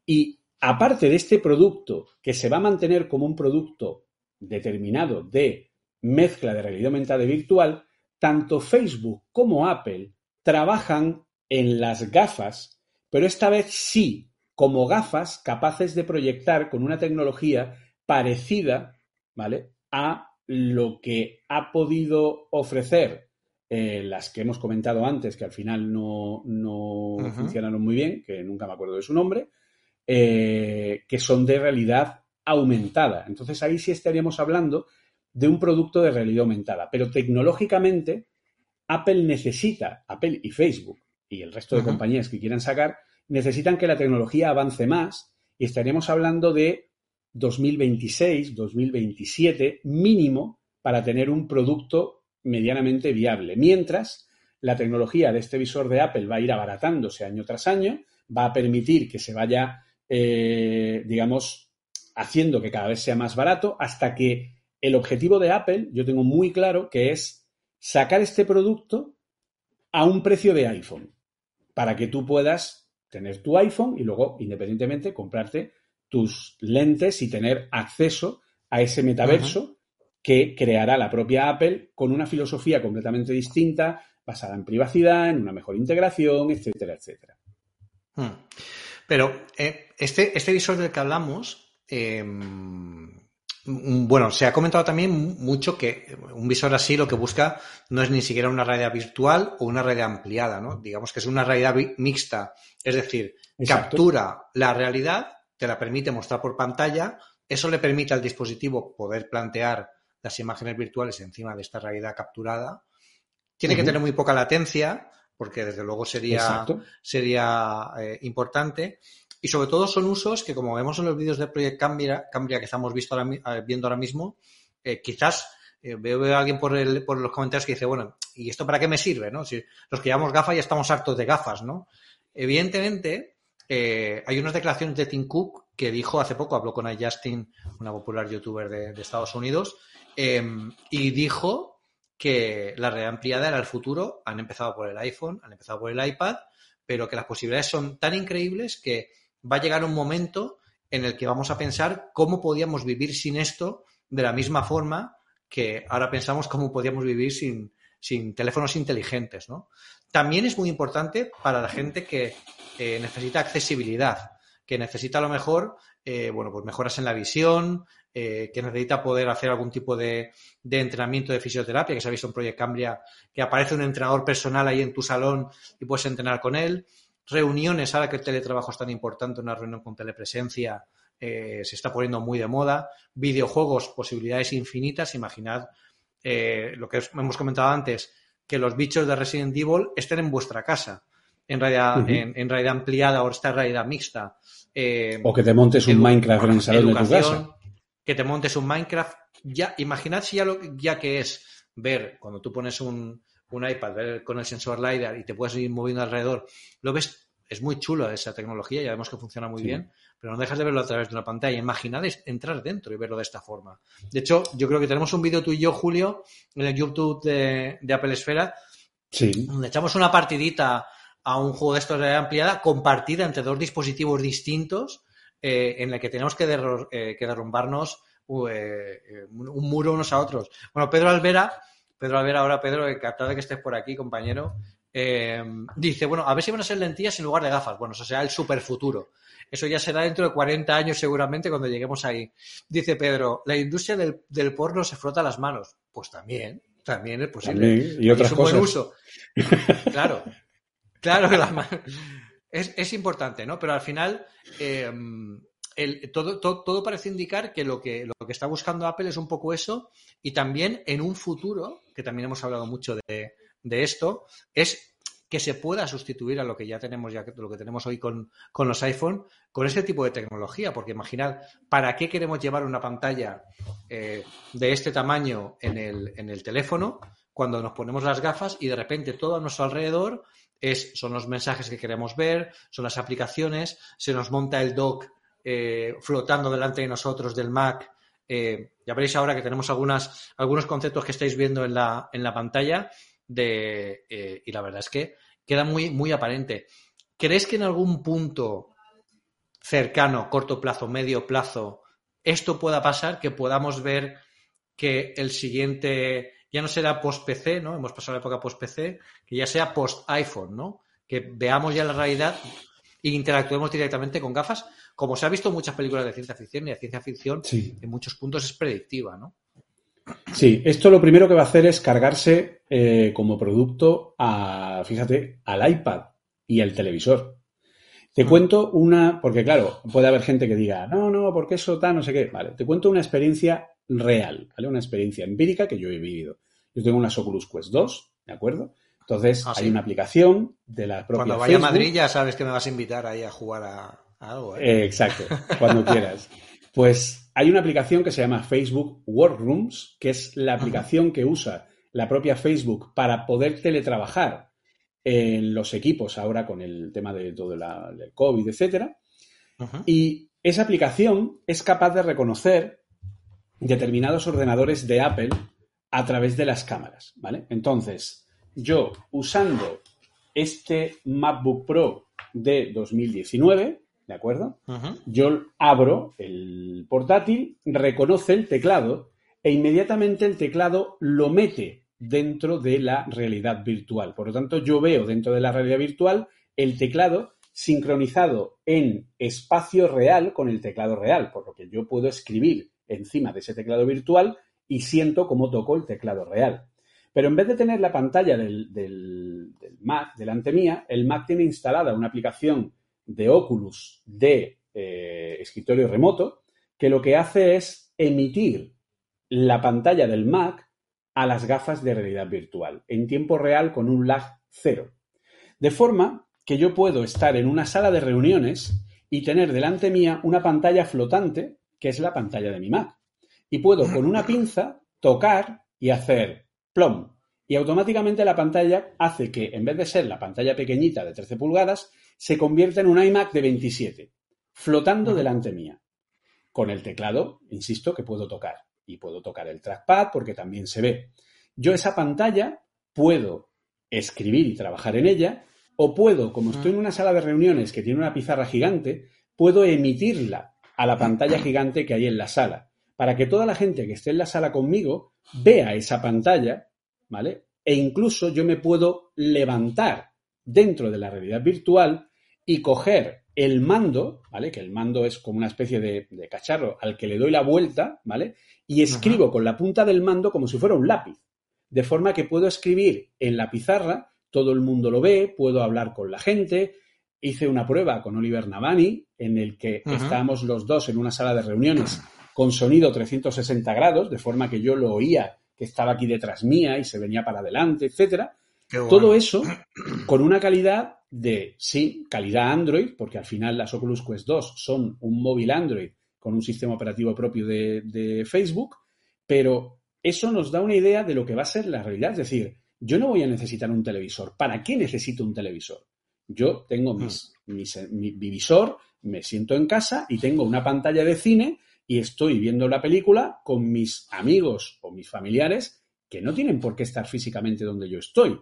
Y aparte de este producto que se va a mantener como un producto determinado de mezcla de realidad aumentada y virtual, tanto Facebook como Apple trabajan en las gafas, pero esta vez sí, como gafas capaces de proyectar con una tecnología parecida, ¿vale? A lo que ha podido ofrecer eh, las que hemos comentado antes, que al final no, funcionaron muy bien, que nunca me acuerdo de su nombre, eh, que son de realidad aumentada. Entonces ahí sí estaríamos hablando de un producto de realidad aumentada. Pero tecnológicamente, Apple necesita, Apple y Facebook y el resto de compañías que quieran sacar, necesitan que la tecnología avance más y estaríamos hablando de 2026, 2027 mínimo para tener un producto medianamente viable. Mientras, la tecnología de este visor de Apple va a ir abaratándose año tras año, va a permitir que se vaya, eh, digamos, haciendo que cada vez sea más barato hasta que el objetivo de Apple, yo tengo muy claro que es sacar este producto a un precio de iPhone, para que tú puedas tener tu iPhone y luego, independientemente, comprarte tus lentes y tener acceso a ese metaverso que creará la propia Apple con una filosofía completamente distinta, basada en privacidad, en una mejor integración, etcétera, etcétera. Hmm. Pero eh, este, este visor del que hablamos, eh, bueno, se ha comentado también mucho que un visor así lo que busca no es ni siquiera una realidad virtual o una realidad ampliada, ¿no? Digamos que es una realidad mixta, es decir, captura la realidad, te la permite mostrar por pantalla, eso le permite al dispositivo poder plantear las imágenes virtuales encima de esta realidad capturada. Tiene que tener muy poca latencia, porque desde luego sería, sería eh, importante. Y sobre todo son usos que, como vemos en los vídeos de Project Cambria, Cambria que estamos eh, viendo ahora mismo, eh, quizás veo, a alguien por, el, por los comentarios que dice, bueno, ¿y esto para qué me sirve? ¿no? Si los que llevamos gafas ya estamos hartos de gafas, ¿no? Evidentemente, hay unas declaraciones de Tim Cook que dijo hace poco, habló con Justin, una popular youtuber de Estados Unidos, Em, y dijo que la realidad ampliada era el futuro. Han empezado por el iPhone, han empezado por el iPad, pero que las posibilidades son tan increíbles que va a llegar un momento en el que vamos a pensar cómo podíamos vivir sin esto de la misma forma que ahora pensamos cómo podíamos vivir sin, sin teléfonos inteligentes, ¿no? También es muy importante para la gente que eh, necesita accesibilidad, que necesita a lo mejor, eh, bueno, pues mejoras en la visión, eh, que necesita poder hacer algún tipo de, entrenamiento de fisioterapia, que se ha visto en Project Cambria, que aparece un entrenador personal ahí en tu salón y puedes entrenar con él. Reuniones, ahora que el teletrabajo es tan importante, una reunión con telepresencia eh, se está poniendo muy de moda. Videojuegos, posibilidades infinitas. Imaginad eh, lo que hemos comentado antes, que los bichos de Resident Evil estén en vuestra casa, en realidad, en, realidad ampliada o esta realidad mixta. o que te montes un Minecraft en el salón de tu casa que te montes un Minecraft. Ya, imaginad si ya, lo, ya que es ver, cuando tú pones un, iPad, ver con el sensor LiDAR y te puedes ir moviendo alrededor, lo ves, es muy chulo esa tecnología, ya vemos que funciona muy bien, pero no dejas de verlo a través de una pantalla. Imaginad entrar dentro y verlo de esta forma. De hecho, yo creo que tenemos un vídeo tú y yo, Julio, en el YouTube de, Apple Esfera, donde echamos una partidita a un juego de estos de ampliada compartida entre dos dispositivos distintos eh, en el que tenemos que, eh, derrumbarnos eh, un muro unos a otros. Bueno, Pedro Alvera, Pedro Alvera, ahora Pedro, encantado de que estés por aquí, compañero, dice, bueno, a ver si van a ser lentillas en lugar de gafas. Bueno, eso será el super futuro. Eso ya será dentro de 40 años seguramente cuando lleguemos ahí. Dice Pedro, la industria del, porno se frota las manos. Pues también, También es posible. y otras es un cosas. buen uso. Claro, claro, es, es, importante, ¿no? Pero al final, eh, todo, parece indicar que lo, que lo que está buscando Apple es un poco eso y también en un futuro, que también hemos hablado mucho de, esto, es que se pueda sustituir a lo que ya tenemos, lo que tenemos hoy con, con, los iPhone, con este tipo de tecnología. Porque imaginad, ¿para qué queremos llevar una pantalla eh, de este tamaño en el, en el, teléfono cuando nos ponemos las gafas y de repente todo a nuestro alrededor es, son los mensajes que queremos ver, son las aplicaciones, se nos monta el dock eh, flotando delante de nosotros del Mac. Eh, ya veréis ahora que tenemos algunas, algunos conceptos que estáis viendo en la, en la pantalla de, eh, y la verdad es que queda muy, muy aparente. ¿Crees que en algún punto cercano, corto plazo, medio plazo, esto pueda pasar, que podamos ver que el siguiente ya no será post-PC, ¿no? Hemos pasado la época post-PC, que ya sea post-iPhone, ¿no? Que veamos ya la realidad e interactuemos directamente con gafas, como se ha visto en muchas películas de ciencia ficción y la ciencia ficción sí. en muchos puntos es predictiva, ¿no? Sí, esto lo primero que va a hacer es cargarse eh, como producto a, fíjate, al iPad y al televisor. Te mm. cuento una, porque claro, puede haber gente que diga, no, no, porque eso está, no sé qué. Vale, te cuento una experiencia real, ¿vale? Una experiencia empírica que yo he vivido. Yo tengo unas Oculus Quest 2, ¿de acuerdo? Entonces, Ah, hay sí. una aplicación de la propia Cuando vaya a. Madrid ya sabes que me vas a invitar ahí a jugar a algo. ¿eh? Eh, exacto, cuando quieras. Pues hay una aplicación que se llama Facebook Workrooms, que es la aplicación que usa la propia Facebook para poder teletrabajar en los equipos ahora con el tema de todo la, del COVID, etcétera. Y esa aplicación es capaz de reconocer determinados ordenadores de Apple a través de las cámaras, ¿vale? Entonces, yo usando este MacBook Pro de 2019, ¿de acuerdo? Yo abro el portátil, reconoce el teclado e inmediatamente el teclado lo mete dentro de la realidad virtual. Por lo tanto, yo veo dentro de la realidad virtual el teclado sincronizado en espacio real con el teclado real, por lo que yo puedo escribir encima de ese teclado virtual y siento cómo toco el teclado real. Pero en vez de tener la pantalla del, del- del Mac delante mía, el Mac tiene instalada una aplicación de Oculus de eh, escritorio remoto que lo que hace es emitir la pantalla del Mac a las gafas de realidad virtual en tiempo real con un lag cero. De forma que yo puedo estar en una sala de reuniones y tener delante mía una pantalla flotante que es la pantalla de mi Mac. Y puedo con una pinza tocar y hacer plom. Y automáticamente la pantalla hace que, en vez de ser la pantalla pequeñita de 13 pulgadas, se convierta en un iMac de 27, flotando delante mía. Con el teclado, insisto, que puedo tocar. Y puedo tocar el trackpad porque también se ve. Yo esa pantalla puedo escribir y trabajar en ella, o puedo, como estoy en una sala de reuniones que tiene una pizarra gigante, puedo emitirla a la pantalla gigante que hay en la sala, para que toda la gente que esté en la sala conmigo vea esa pantalla, ¿vale? E incluso yo me puedo levantar dentro de la realidad virtual y coger el mando, ¿vale? Que el mando es como una especie de, de cacharro al que le doy la vuelta, ¿vale? Y escribo con la punta del mando como si fuera un lápiz. De forma que puedo escribir en la pizarra, todo el mundo lo ve, puedo hablar con la gente. Hice una prueba con Oliver Navani en el que estábamos los dos en una sala de reuniones con sonido 360 grados, de forma que yo lo oía que estaba aquí detrás mía y se venía para adelante, etcétera. Bueno. Todo eso con una calidad de, sí, calidad Android, porque al final las Oculus Quest 2 son un móvil Android con un sistema operativo propio de, de Facebook, pero eso nos da una idea de lo que va a ser la realidad. Es decir, yo no voy a necesitar un televisor. ¿Para qué necesito un televisor? Yo tengo mis, mis- mi, mi visor, me siento en casa y tengo una pantalla de cine y estoy viendo la película con mis amigos o mis familiares que no tienen por qué estar físicamente donde yo estoy.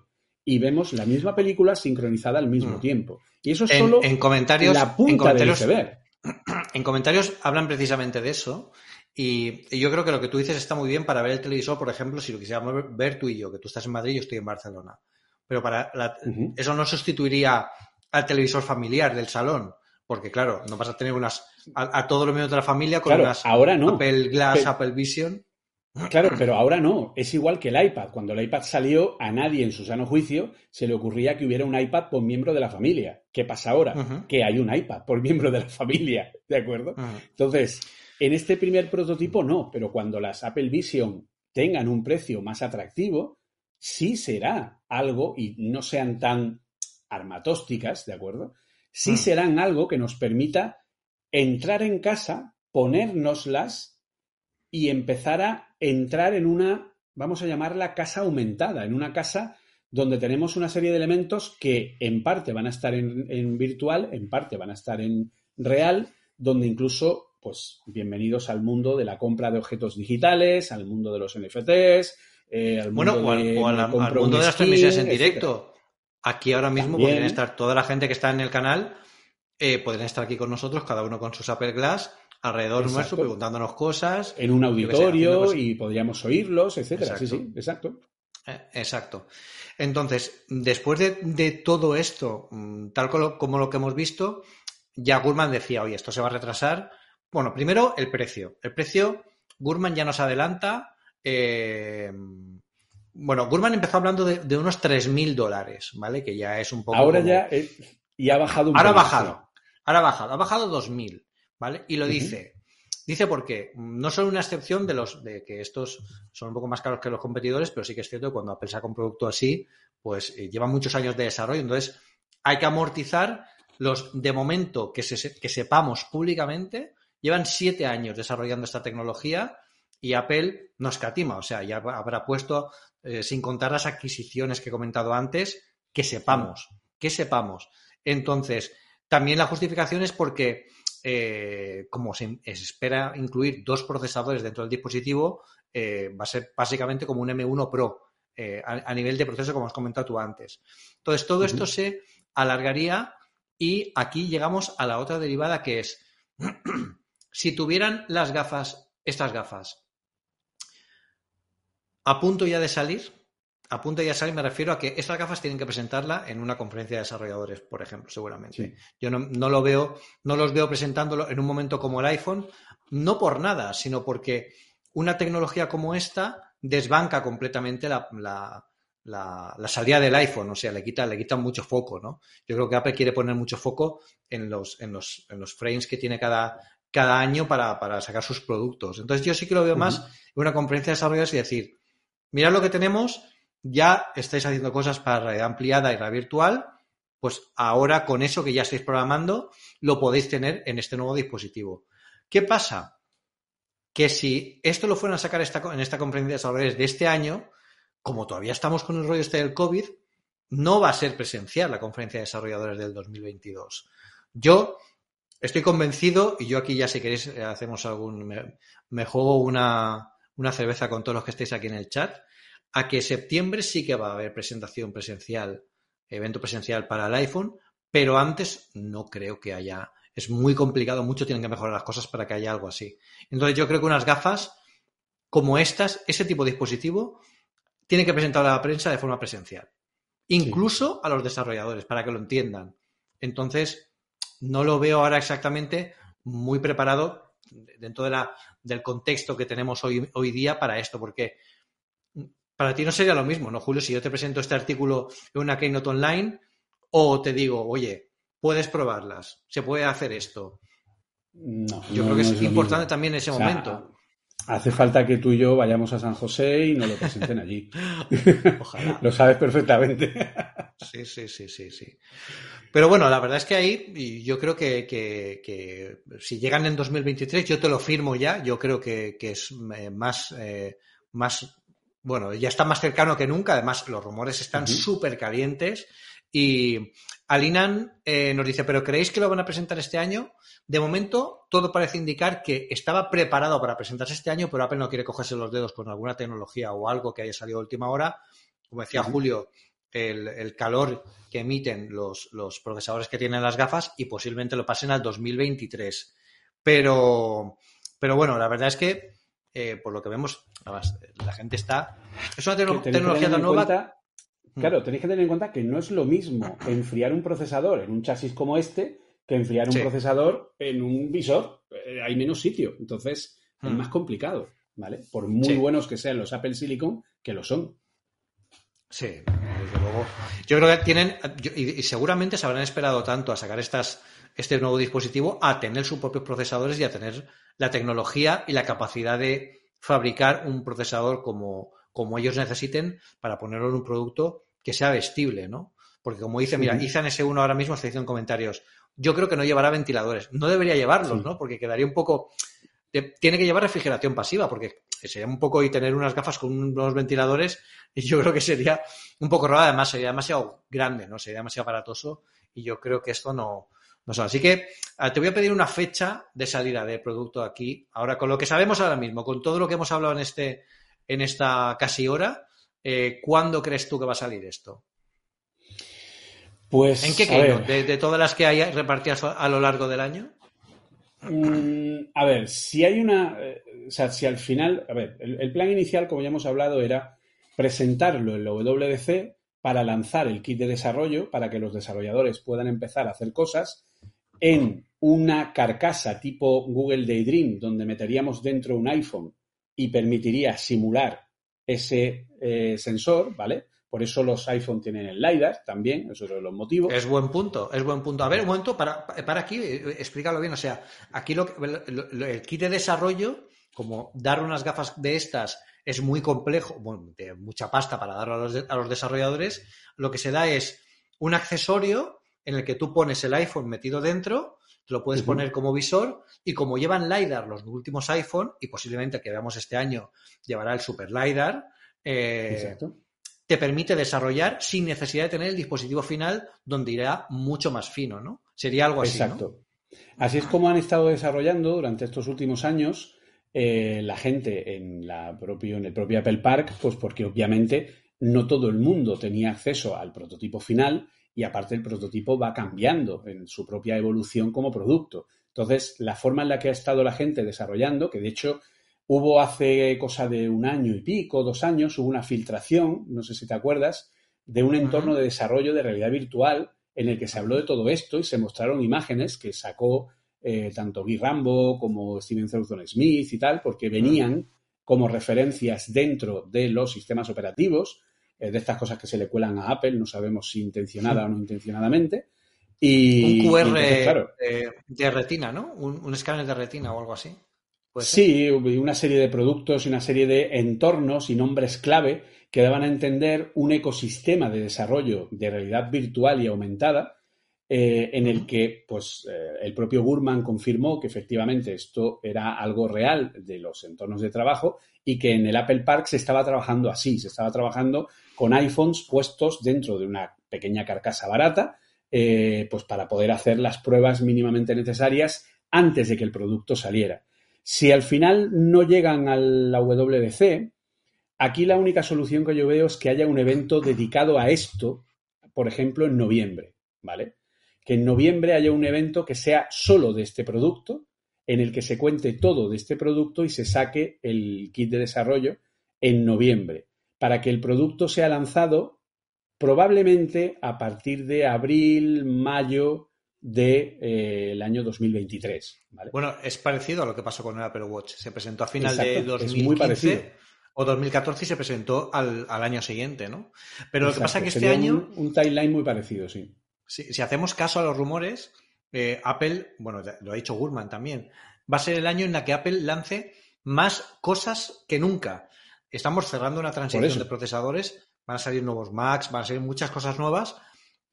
Y vemos la misma película sincronizada al mismo Mm. tiempo. Y eso es En, solo en comentarios, la en punta del comentarios, iceberg. en comentarios hablan precisamente de eso. Y, y yo creo que lo que tú dices está muy bien para ver el televisor, por ejemplo, si lo quisiéramos ver, ver tú y yo, que tú estás en Madrid y yo estoy en Barcelona. Pero para la- eso no sustituiría al televisor familiar del salón, porque claro, no vas a tener unas a, a todos los miembros de la familia con Claro, unas ahora no. Apple Glass, Apple Vision. Claro, pero ahora no. Es igual que el iPad. Cuando el iPad salió, a nadie en su sano juicio se le ocurría que hubiera un iPad por miembro de la familia. ¿Qué pasa ahora? Que hay un iPad por miembro de la familia. ¿De acuerdo? Entonces, en este primer prototipo no, pero cuando las Apple Vision tengan un precio más atractivo, sí será algo y no sean tan armatósticas, ¿de acuerdo? Sí serán algo que nos permita entrar en casa, ponérnoslas y empezar a entrar en una, vamos a llamarla casa aumentada, en una casa donde tenemos una serie de elementos que en parte van a estar en, virtual, en parte van a estar en real, donde incluso, pues, bienvenidos al mundo de la compra de objetos digitales, al mundo de los NFTs, eh, al mundo bueno, de, o, al, mundo de las transmisiones en directo. Aquí ahora mismo podrían estar toda la gente que está en el canal, eh, podrían estar aquí con nosotros, cada uno con sus Apple Glass, alrededor nuestro preguntándonos cosas. En un auditorio y podríamos oírlos, etcétera. Sí, sí, exacto. Eh, exacto. Entonces, después de, todo esto, mm, tal como, lo que hemos visto, ya Gurman decía, oye, esto se va a retrasar. Bueno, primero el precio. El precio, Gurman ya nos adelanta. Eh, bueno, Gurman empezó hablando de, unos 3.000 dólares, ¿vale? Que ya es un poco. Ahora ya y ha bajado un Ahora ha bajado. Ahora ha bajado. Ha bajado 2.000. ¿vale? Y lo dice. Dice porque no son una excepción de los de que estos son un poco más caros que los competidores, pero sí que es cierto que cuando Apple saca un producto así, pues eh, lleva muchos años de desarrollo. Entonces, hay que amortizar los de momento que, que sepamos públicamente. Llevan siete años desarrollando esta tecnología y Apple no escatima. O sea, ya habrá puesto, eh, sin contar las adquisiciones que he comentado antes, que sepamos, que sepamos. Entonces, también la justificación es porque eh, como se, espera incluir dos procesadores dentro del dispositivo, eh, va a ser básicamente como un M1 Pro eh, a, nivel de proceso, como has comentado tú antes. Entonces, todo esto se alargaría y aquí llegamos a la otra derivada que es, si tuvieran las gafas, estas gafas, a punto ya de salir, a punto ya salir, me refiero a que estas gafas tienen que presentarla en una conferencia de desarrolladores, por ejemplo, seguramente. Yo no, lo veo, no los veo presentándolo en un momento como el iPhone, no por nada, sino porque una tecnología como esta desbanca completamente la, la, salida del iPhone, o sea, le quita, le quita mucho foco, ¿no? Yo creo que Apple quiere poner mucho foco en los, en los, en los frames que tiene cada, cada año para, sacar sus productos. Entonces yo sí que lo veo más en una conferencia de desarrolladores y decir, mirad lo que tenemos ya estáis haciendo cosas para realidad ampliada y realidad virtual, pues ahora con eso que ya estáis programando, lo podéis tener en este nuevo dispositivo. ¿Qué pasa? Que si esto lo fueran a sacar en esta conferencia de desarrolladores de este año, como todavía estamos con el rollo este del COVID, no va a ser presencial la conferencia de desarrolladores del 2022. Yo estoy convencido, y yo aquí ya si queréis eh, hacemos algún, me, juego una, una cerveza con todos los que estéis aquí en el chat, a que septiembre sí que va a haber presentación presencial, evento presencial para el iPhone, pero antes no creo que haya. Es muy complicado, mucho tienen que mejorar las cosas para que haya algo así. Entonces yo creo que unas gafas como estas, ese tipo de dispositivo, tiene que presentar a la prensa de forma presencial. Incluso a los desarrolladores, para que lo entiendan. Entonces, no lo veo ahora exactamente muy preparado dentro de la, del contexto que tenemos hoy, hoy día para esto, porque para ti no sería lo mismo, ¿no, Julio? Si yo te presento este artículo en una Keynote online o te digo, oye, puedes probarlas, se puede hacer esto. No, yo creo que es, importante también ese momento. Hace falta que tú y yo vayamos a San José y nos lo presenten allí. Ojalá. lo sabes perfectamente. sí, sí, sí, sí, sí. Pero bueno, la verdad es que ahí yo creo que, si llegan en 2023, yo te lo firmo ya, yo creo que, es eh, más, eh, más bueno, ya está más cercano que nunca, además los rumores están súper calientes. Y Alinan eh, nos dice, ¿pero creéis que lo van a presentar este año? De momento, todo parece indicar que estaba preparado para presentarse este año, pero Apple no quiere cogerse los dedos con alguna tecnología o algo que haya salido a última hora. Como decía Julio, el, calor que emiten los, los, procesadores que tienen las gafas y posiblemente lo pasen al 2023. Pero, pero bueno, la verdad es que eh, por lo que vemos, la gente está. Es una tecnología tan nueva. Mm. claro, tenéis que tener en cuenta que no es lo mismo enfriar un procesador en un chasis como este que enfriar un procesador en un visor. Eh, hay menos sitio, entonces es mm. más complicado. ¿vale? Por muy buenos que sean los Apple Silicon, que lo son. Sí, desde luego. Yo creo que tienen, y, seguramente se habrán esperado tanto a sacar estas, este nuevo dispositivo, a tener sus propios procesadores y a tener la tecnología y la capacidad de fabricar un procesador como, como ellos necesiten para ponerlo en un producto que sea vestible, ¿no? Porque como dice, mira, Ethan S1 ahora mismo está diciendo en comentarios, yo creo que no llevará ventiladores. No debería llevarlos, ¿no? Porque quedaría un poco... Tiene que llevar refrigeración pasiva, porque sería un poco y tener unas gafas con unos ventiladores y yo creo que sería un poco raro, además sería demasiado grande, ¿no? Sería demasiado aparatoso y yo creo que esto no, no son. Así que te voy a pedir una fecha de salida de producto aquí. Ahora, con lo que sabemos ahora mismo, con todo lo que hemos hablado en, este, en esta casi hora, eh, ¿cuándo crees tú que va a salir esto? Pues. ¿En qué quedo? De, todas las que hay repartidas a lo largo del año? Mm, a ver, si hay una. Eh, o sea, si al final. A ver, el, plan inicial, como ya hemos hablado, era presentarlo en la WDC para lanzar el kit de desarrollo, para que los desarrolladores puedan empezar a hacer cosas en una carcasa tipo Google Daydream, donde meteríamos dentro un iPhone y permitiría simular ese eh, sensor, ¿vale? Por eso los iPhone tienen el LiDAR también, es uno de los motivos. Es buen punto, es buen punto. A ver, un momento, para, para aquí, eh, explícalo bien. O sea, aquí lo, el kit de desarrollo, como dar unas gafas de estas es muy complejo, bueno, de mucha pasta para darlo a los, a los desarrolladores, lo que se da es un accesorio en el que tú pones el iPhone metido dentro, te lo puedes poner como visor y como llevan LiDAR los últimos iPhone y posiblemente que veamos este año llevará el Super LiDAR, eh, te permite desarrollar sin necesidad de tener el dispositivo final donde irá mucho más fino, ¿no? Sería algo así. Exacto. Así es como han estado desarrollando durante estos últimos años eh, la gente en, la propio, en el propio Apple Park, pues porque obviamente no todo el mundo tenía acceso al prototipo final y aparte el prototipo va cambiando en su propia evolución como producto. Entonces, la forma en la que ha estado la gente desarrollando, que de hecho Hubo hace cosa de un año y pico, dos años, hubo una filtración, no sé si te acuerdas, de un entorno de desarrollo de realidad virtual en el que se habló de todo esto y se mostraron imágenes que sacó eh, tanto Guy Rambo como Steven Thornton Smith y tal, porque venían como referencias dentro de los sistemas operativos, de estas cosas que se le cuelan a Apple, no sabemos si intencionada o no intencionadamente. Y, un QR de, retina, ¿no? un escáner de retina o algo así. Sí, una serie de productos y una serie de entornos y nombres clave que daban a entender un ecosistema de desarrollo de realidad virtual y aumentada eh, en el que pues, eh, el propio Gurman confirmó que efectivamente esto era algo real de los entornos de trabajo y que en el Apple Park se estaba trabajando así, se estaba trabajando con iPhones puestos dentro de una pequeña carcasa barata, eh, pues para poder hacer las pruebas mínimamente necesarias antes de que el producto saliera. Si al final no llegan a la WDC, aquí la única solución que yo veo es que haya un evento dedicado a esto, por ejemplo, en noviembre, ¿vale? Que en noviembre haya un evento que sea solo de este producto, en el que se cuente todo de este producto y se saque el kit de desarrollo en noviembre, para que el producto sea lanzado probablemente a partir de abril, mayo del de, eh, año 2023. Bueno, es parecido a lo que pasó con el Apple Watch. Se presentó a final de 2015 o 2014 y se presentó al, año siguiente, ¿no? Pero lo que pasa es que este año... Un, timeline muy parecido, sí. Si, hacemos caso a los rumores, eh, Apple, bueno, lo ha dicho Gurman también, va a ser el año en el que Apple lance más cosas que nunca. Estamos cerrando una transición de procesadores, van a salir nuevos Macs, van a salir muchas cosas nuevas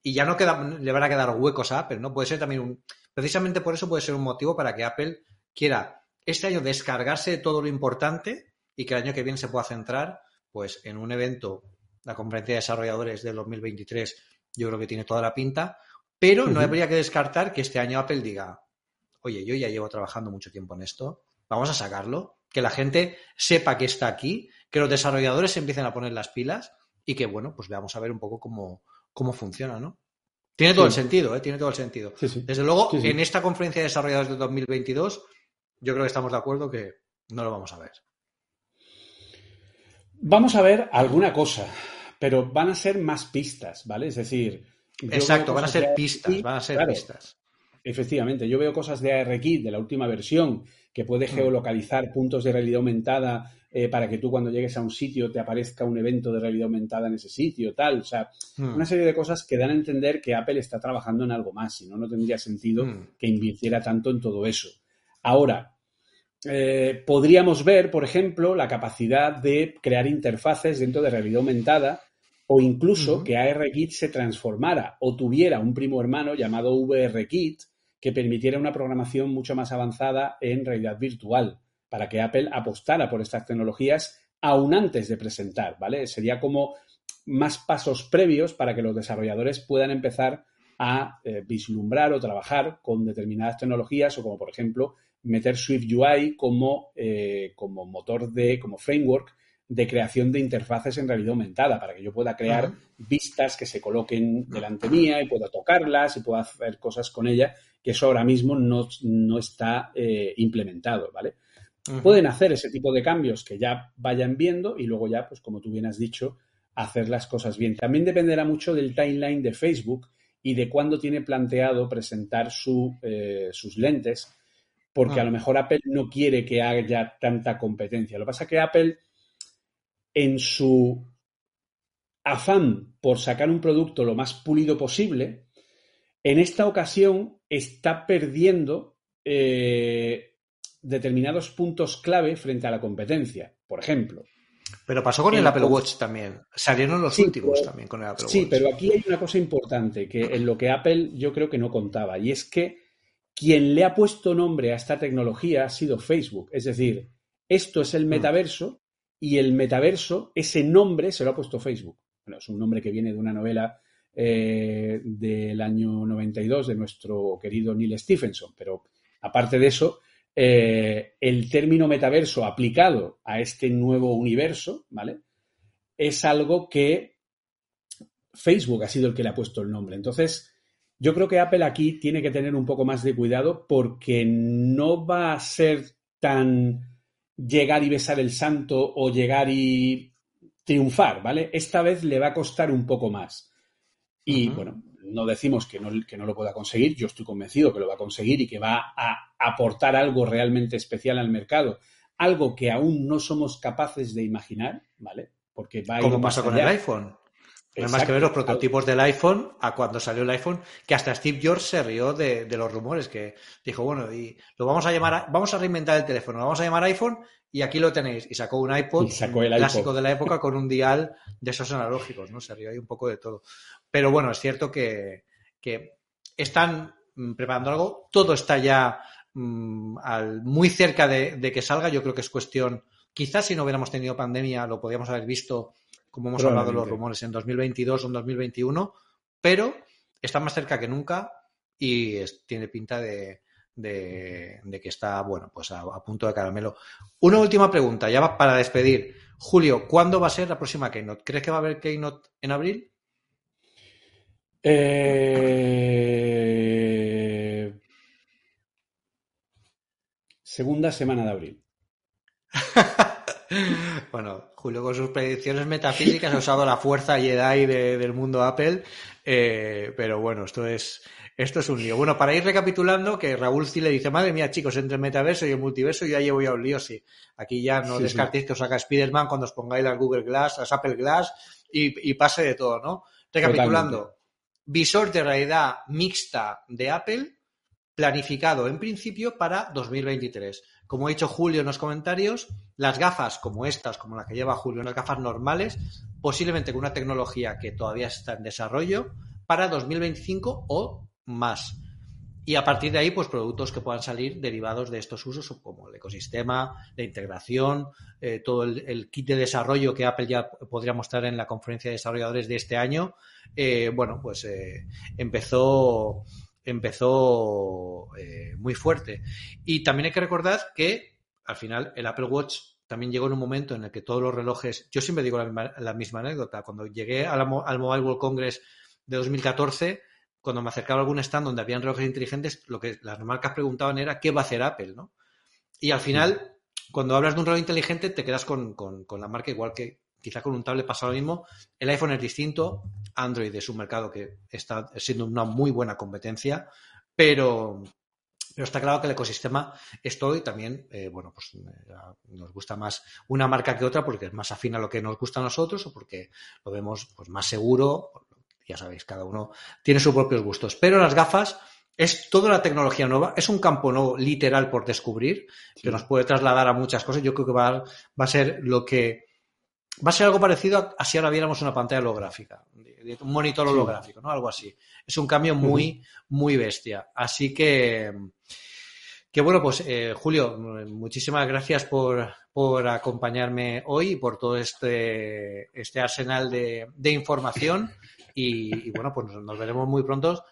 y ya no queda, le van a quedar huecos a Apple, ¿no? Puede ser también un. Precisamente por eso puede ser un motivo para que Apple quiera este año descargarse de todo lo importante y que el año que viene se pueda centrar, pues, en un evento, la conferencia de desarrolladores del 2023, yo creo que tiene toda la pinta, pero no habría que descartar que este año Apple diga, oye, yo ya llevo trabajando mucho tiempo en esto, vamos a sacarlo, que la gente sepa que está aquí, que los desarrolladores se empiecen a poner las pilas y que, bueno, pues veamos a ver un poco cómo, cómo funciona, ¿no? Tiene todo el sentido, ¿eh? Tiene todo el sentido. Desde luego, en esta conferencia de desarrolladores de 2022, yo creo que estamos de acuerdo que no lo vamos a ver. Vamos a ver alguna cosa, pero van a ser más pistas, ¿vale? Es decir. Exacto, van a ser pistas, van a ser pistas. Efectivamente. Yo veo cosas de ARKit, de la última versión, que puede mm. geolocalizar puntos de realidad aumentada eh, para que tú cuando llegues a un sitio te aparezca un evento de realidad aumentada en ese sitio, tal. O sea, mm. una serie de cosas que dan a entender que Apple está trabajando en algo más, si no, no tendría sentido mm. que invirtiera tanto en todo eso. Ahora, eh, podríamos ver, por ejemplo, la capacidad de crear interfaces dentro de realidad aumentada o incluso que ARKit se transformara o tuviera un primo hermano llamado VRKit que permitiera una programación mucho más avanzada en realidad virtual para que Apple apostara por estas tecnologías aún antes de presentar, ¿vale? Sería como más pasos previos para que los desarrolladores puedan empezar a eh, vislumbrar o trabajar con determinadas tecnologías o como por ejemplo meter Swift UI como, eh, como motor de, como framework de creación de interfaces en realidad aumentada, para que yo pueda crear vistas que se coloquen delante mía y pueda tocarlas y pueda hacer cosas con ella, que eso ahora mismo no, está eh, implementado, ¿vale? Pueden hacer ese tipo de cambios que ya vayan viendo y luego ya, pues como tú bien has dicho, hacer las cosas bien. También dependerá mucho del timeline de Facebook y de cuándo tiene planteado presentar su, eh, sus lentes, porque a ah. lo mejor Apple no quiere que haya tanta competencia. Lo que pasa es que Apple en su afán por sacar un producto lo más pulido posible, en esta ocasión está perdiendo eh, determinados puntos clave frente a la competencia. Por ejemplo. Pero pasó con el, Apple Watch también. Salieron los últimos también con el Apple Watch. Sí, pero aquí hay una cosa importante que en lo que Apple yo creo que no contaba, y es que quien le ha puesto nombre a esta tecnología ha sido Facebook. Es decir, esto es el mm. metaverso y el metaverso, ese nombre se lo ha puesto Facebook. Bueno, es un nombre que viene de una novela eh, del año 92 de nuestro querido Neil Stephenson, pero aparte de eso, eh, el término metaverso aplicado a este nuevo universo, ¿vale? Es algo que Facebook ha sido el que le ha puesto el nombre. Entonces, yo creo que Apple aquí tiene que tener un poco más de cuidado porque no va a ser tan llegar y besar el santo o llegar y triunfar, ¿vale? Esta vez le va a costar un poco más. Y bueno, no decimos que no, que no lo pueda conseguir, yo estoy convencido que lo va a conseguir y que va a aportar algo realmente especial al mercado, algo que aún no somos capaces de imaginar, ¿vale? Porque va a Como pasó con el iPhone. No más que ver los prototipos del iPhone a cuando salió el iPhone, que hasta Steve Jobs se rió de, los rumores, que dijo, bueno, y lo vamos a llamar, vamos a reinventar el teléfono, lo vamos a llamar iPhone y aquí lo tenéis. Y sacó un iPod clásico de la época con un dial de esos analógicos, ¿no? Se rió ahí un poco de todo. Pero bueno, es cierto que, están mm, preparando algo, todo está ya mm, muy cerca de, de que salga, yo creo que es cuestión, quizás si no hubiéramos tenido pandemia lo podríamos haber visto como hemos hablado de los rumores, en 2022 o en 2021, pero está más cerca que nunca y tiene pinta de, que está, bueno, pues a, punto de caramelo. Una última pregunta, ya para despedir. Julio, ¿cuándo va a ser la próxima Keynote? ¿Crees que va a haber Keynote en abril? Eh, segunda semana de abril. bueno, Julio con sus predicciones metafísicas ha usado la fuerza Jedi del mundo Apple, eh, pero bueno, esto es, esto es un lío. Bueno, para ir recapitulando, que Raúl sí le dice, madre mía, chicos, entre el metaverso y el multiverso ya llevo ya un lío, sí. Aquí ya no descartéis que os haga Spider-Man cuando os pongáis las Google Glass, las Apple Glass y, pase de todo, ¿no? Recapitulando, visor de realidad mixta de Apple, planificado en principio para 2023 como ha dicho Julio en los comentarios, las gafas como estas, como la que lleva Julio, unas gafas normales, posiblemente con una tecnología que todavía está en desarrollo, para 2025 o más. Y a partir de ahí, pues productos que puedan salir derivados de estos usos, como el ecosistema, la integración, eh, todo el, kit de desarrollo que Apple ya podría mostrar en la conferencia de desarrolladores de este año. Eh, bueno, pues eh, empezó empezó eh, muy fuerte. Y también hay que recordar que al final el Apple Watch también llegó en un momento en el que todos los relojes, yo siempre digo la misma, anécdota, cuando llegué al Mobile World Congress de 2014, cuando me acercaba a algún stand donde habían relojes inteligentes, lo que las marcas preguntaban era qué va a hacer Apple, ¿no? Y al final, cuando hablas de un reloj inteligente, te quedas con, con la marca igual que, quizá con un tablet pasa lo mismo. El iPhone es distinto, Android es un mercado que está siendo una muy buena competencia. pero, pero está claro que el ecosistema es todo y también, eh, bueno, pues eh, nos gusta más una marca que otra porque es más afín a lo que nos gusta a nosotros o porque lo vemos pues, más seguro. Ya sabéis, cada uno tiene sus propios gustos. Pero las gafas es toda la tecnología nueva, es un campo nuevo literal por descubrir que nos puede trasladar a muchas cosas. Yo creo que va, va a ser lo que va a ser algo parecido a, si ahora viéramos una pantalla holográfica, un monitor holográfico, ¿no? Algo así. Es un cambio muy, muy bestia. Así que, que bueno, pues eh, Julio, muchísimas gracias por, por, acompañarme hoy y por todo este, este arsenal de, de información. Y, bueno, pues nos, veremos muy pronto.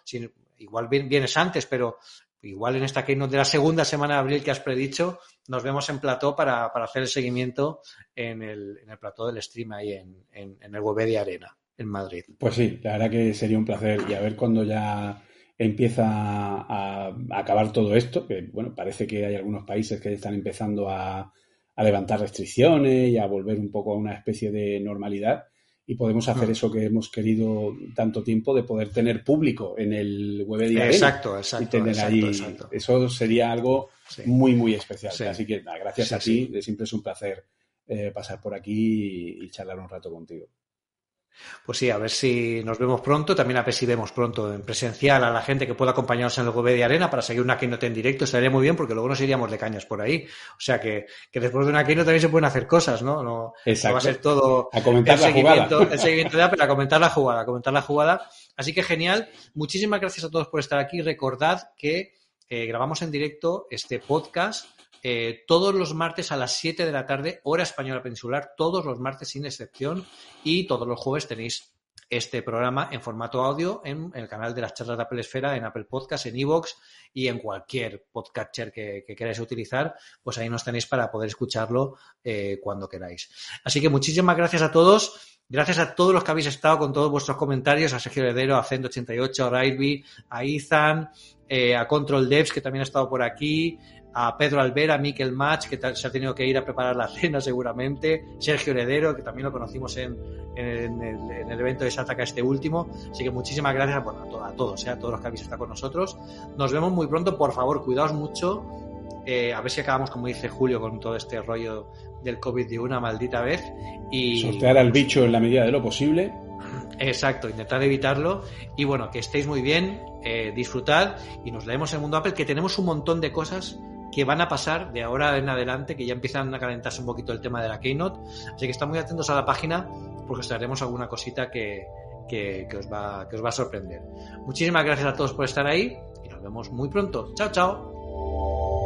igual vienes antes, pero igual en esta keynote de la segunda semana de abril que has predicho, nos vemos en plató para, para hacer el seguimiento en el, en el plató del stream ahí en, en, en el web de Arena, en Madrid. Pues sí, la verdad que sería un placer y a ver cuando ya empieza a, a, acabar todo esto, que bueno, parece que hay algunos países que están empezando a, a levantar restricciones y a volver un poco a una especie de normalidad y podemos hacer eso que hemos querido tanto tiempo de poder tener público en el web de Exacto, exacto. Y tener ahí, eso sería algo sí. muy, muy especial. Sí. Así que gracias sí, a ti, siempre es un placer eh, pasar por aquí y, y charlar un rato contigo. Pues sí, a ver si nos vemos pronto. También a ver si vemos pronto en presencial a la gente que pueda acompañarnos en el GOB de Arena para seguir una keynote en directo. Estaría muy bien porque luego nos iríamos de cañas por ahí. O sea que, que después de una keynote también se pueden hacer cosas, ¿no? No, no va a ser todo a comentar el, la seguimiento, jugada. el seguimiento de Apple, a comentar la jugada, a comentar la jugada. Así que genial. Muchísimas gracias a todos por estar aquí. Recordad que eh, grabamos en directo este podcast eh, todos los martes a las 7 de la tarde, hora española peninsular, todos los martes sin excepción, y todos los jueves tenéis este programa en formato audio en, el canal de las charlas de Apple Esfera, en Apple Podcast, en Evox y en cualquier podcatcher que, que, queráis utilizar, pues ahí nos tenéis para poder escucharlo eh, cuando queráis. Así que muchísimas gracias a todos. Gracias a todos los que habéis estado con todos vuestros comentarios, a Sergio Heredero, a Cent88, a Railby, a Ethan, eh, a Control Devs, que también ha estado por aquí, a Pedro Albera, a Miquel Match, que se ha tenido que ir a preparar la cena seguramente, Sergio Heredero, que también lo conocimos en, en, el, en el, evento de Sataka este último. Así que muchísimas gracias bueno, a, to a, todos, eh, a todos los que habéis estado con nosotros. Nos vemos muy pronto, por favor, cuidaos mucho. Eh, a ver si acabamos, como dice Julio, con todo este rollo del COVID de una maldita vez. Y sortear al bicho en la medida de lo posible. Exacto, intentar evitarlo. Y bueno, que estéis muy bien, eh, disfrutad y nos leemos en el mundo Apple, que tenemos un montón de cosas que van a pasar de ahora en adelante, que ya empiezan a calentarse un poquito el tema de la Keynote. Así que están muy atentos a la página porque os traeremos alguna cosita que, que, os va, que os va a sorprender. Muchísimas gracias a todos por estar ahí y nos vemos muy pronto. Chao, chao.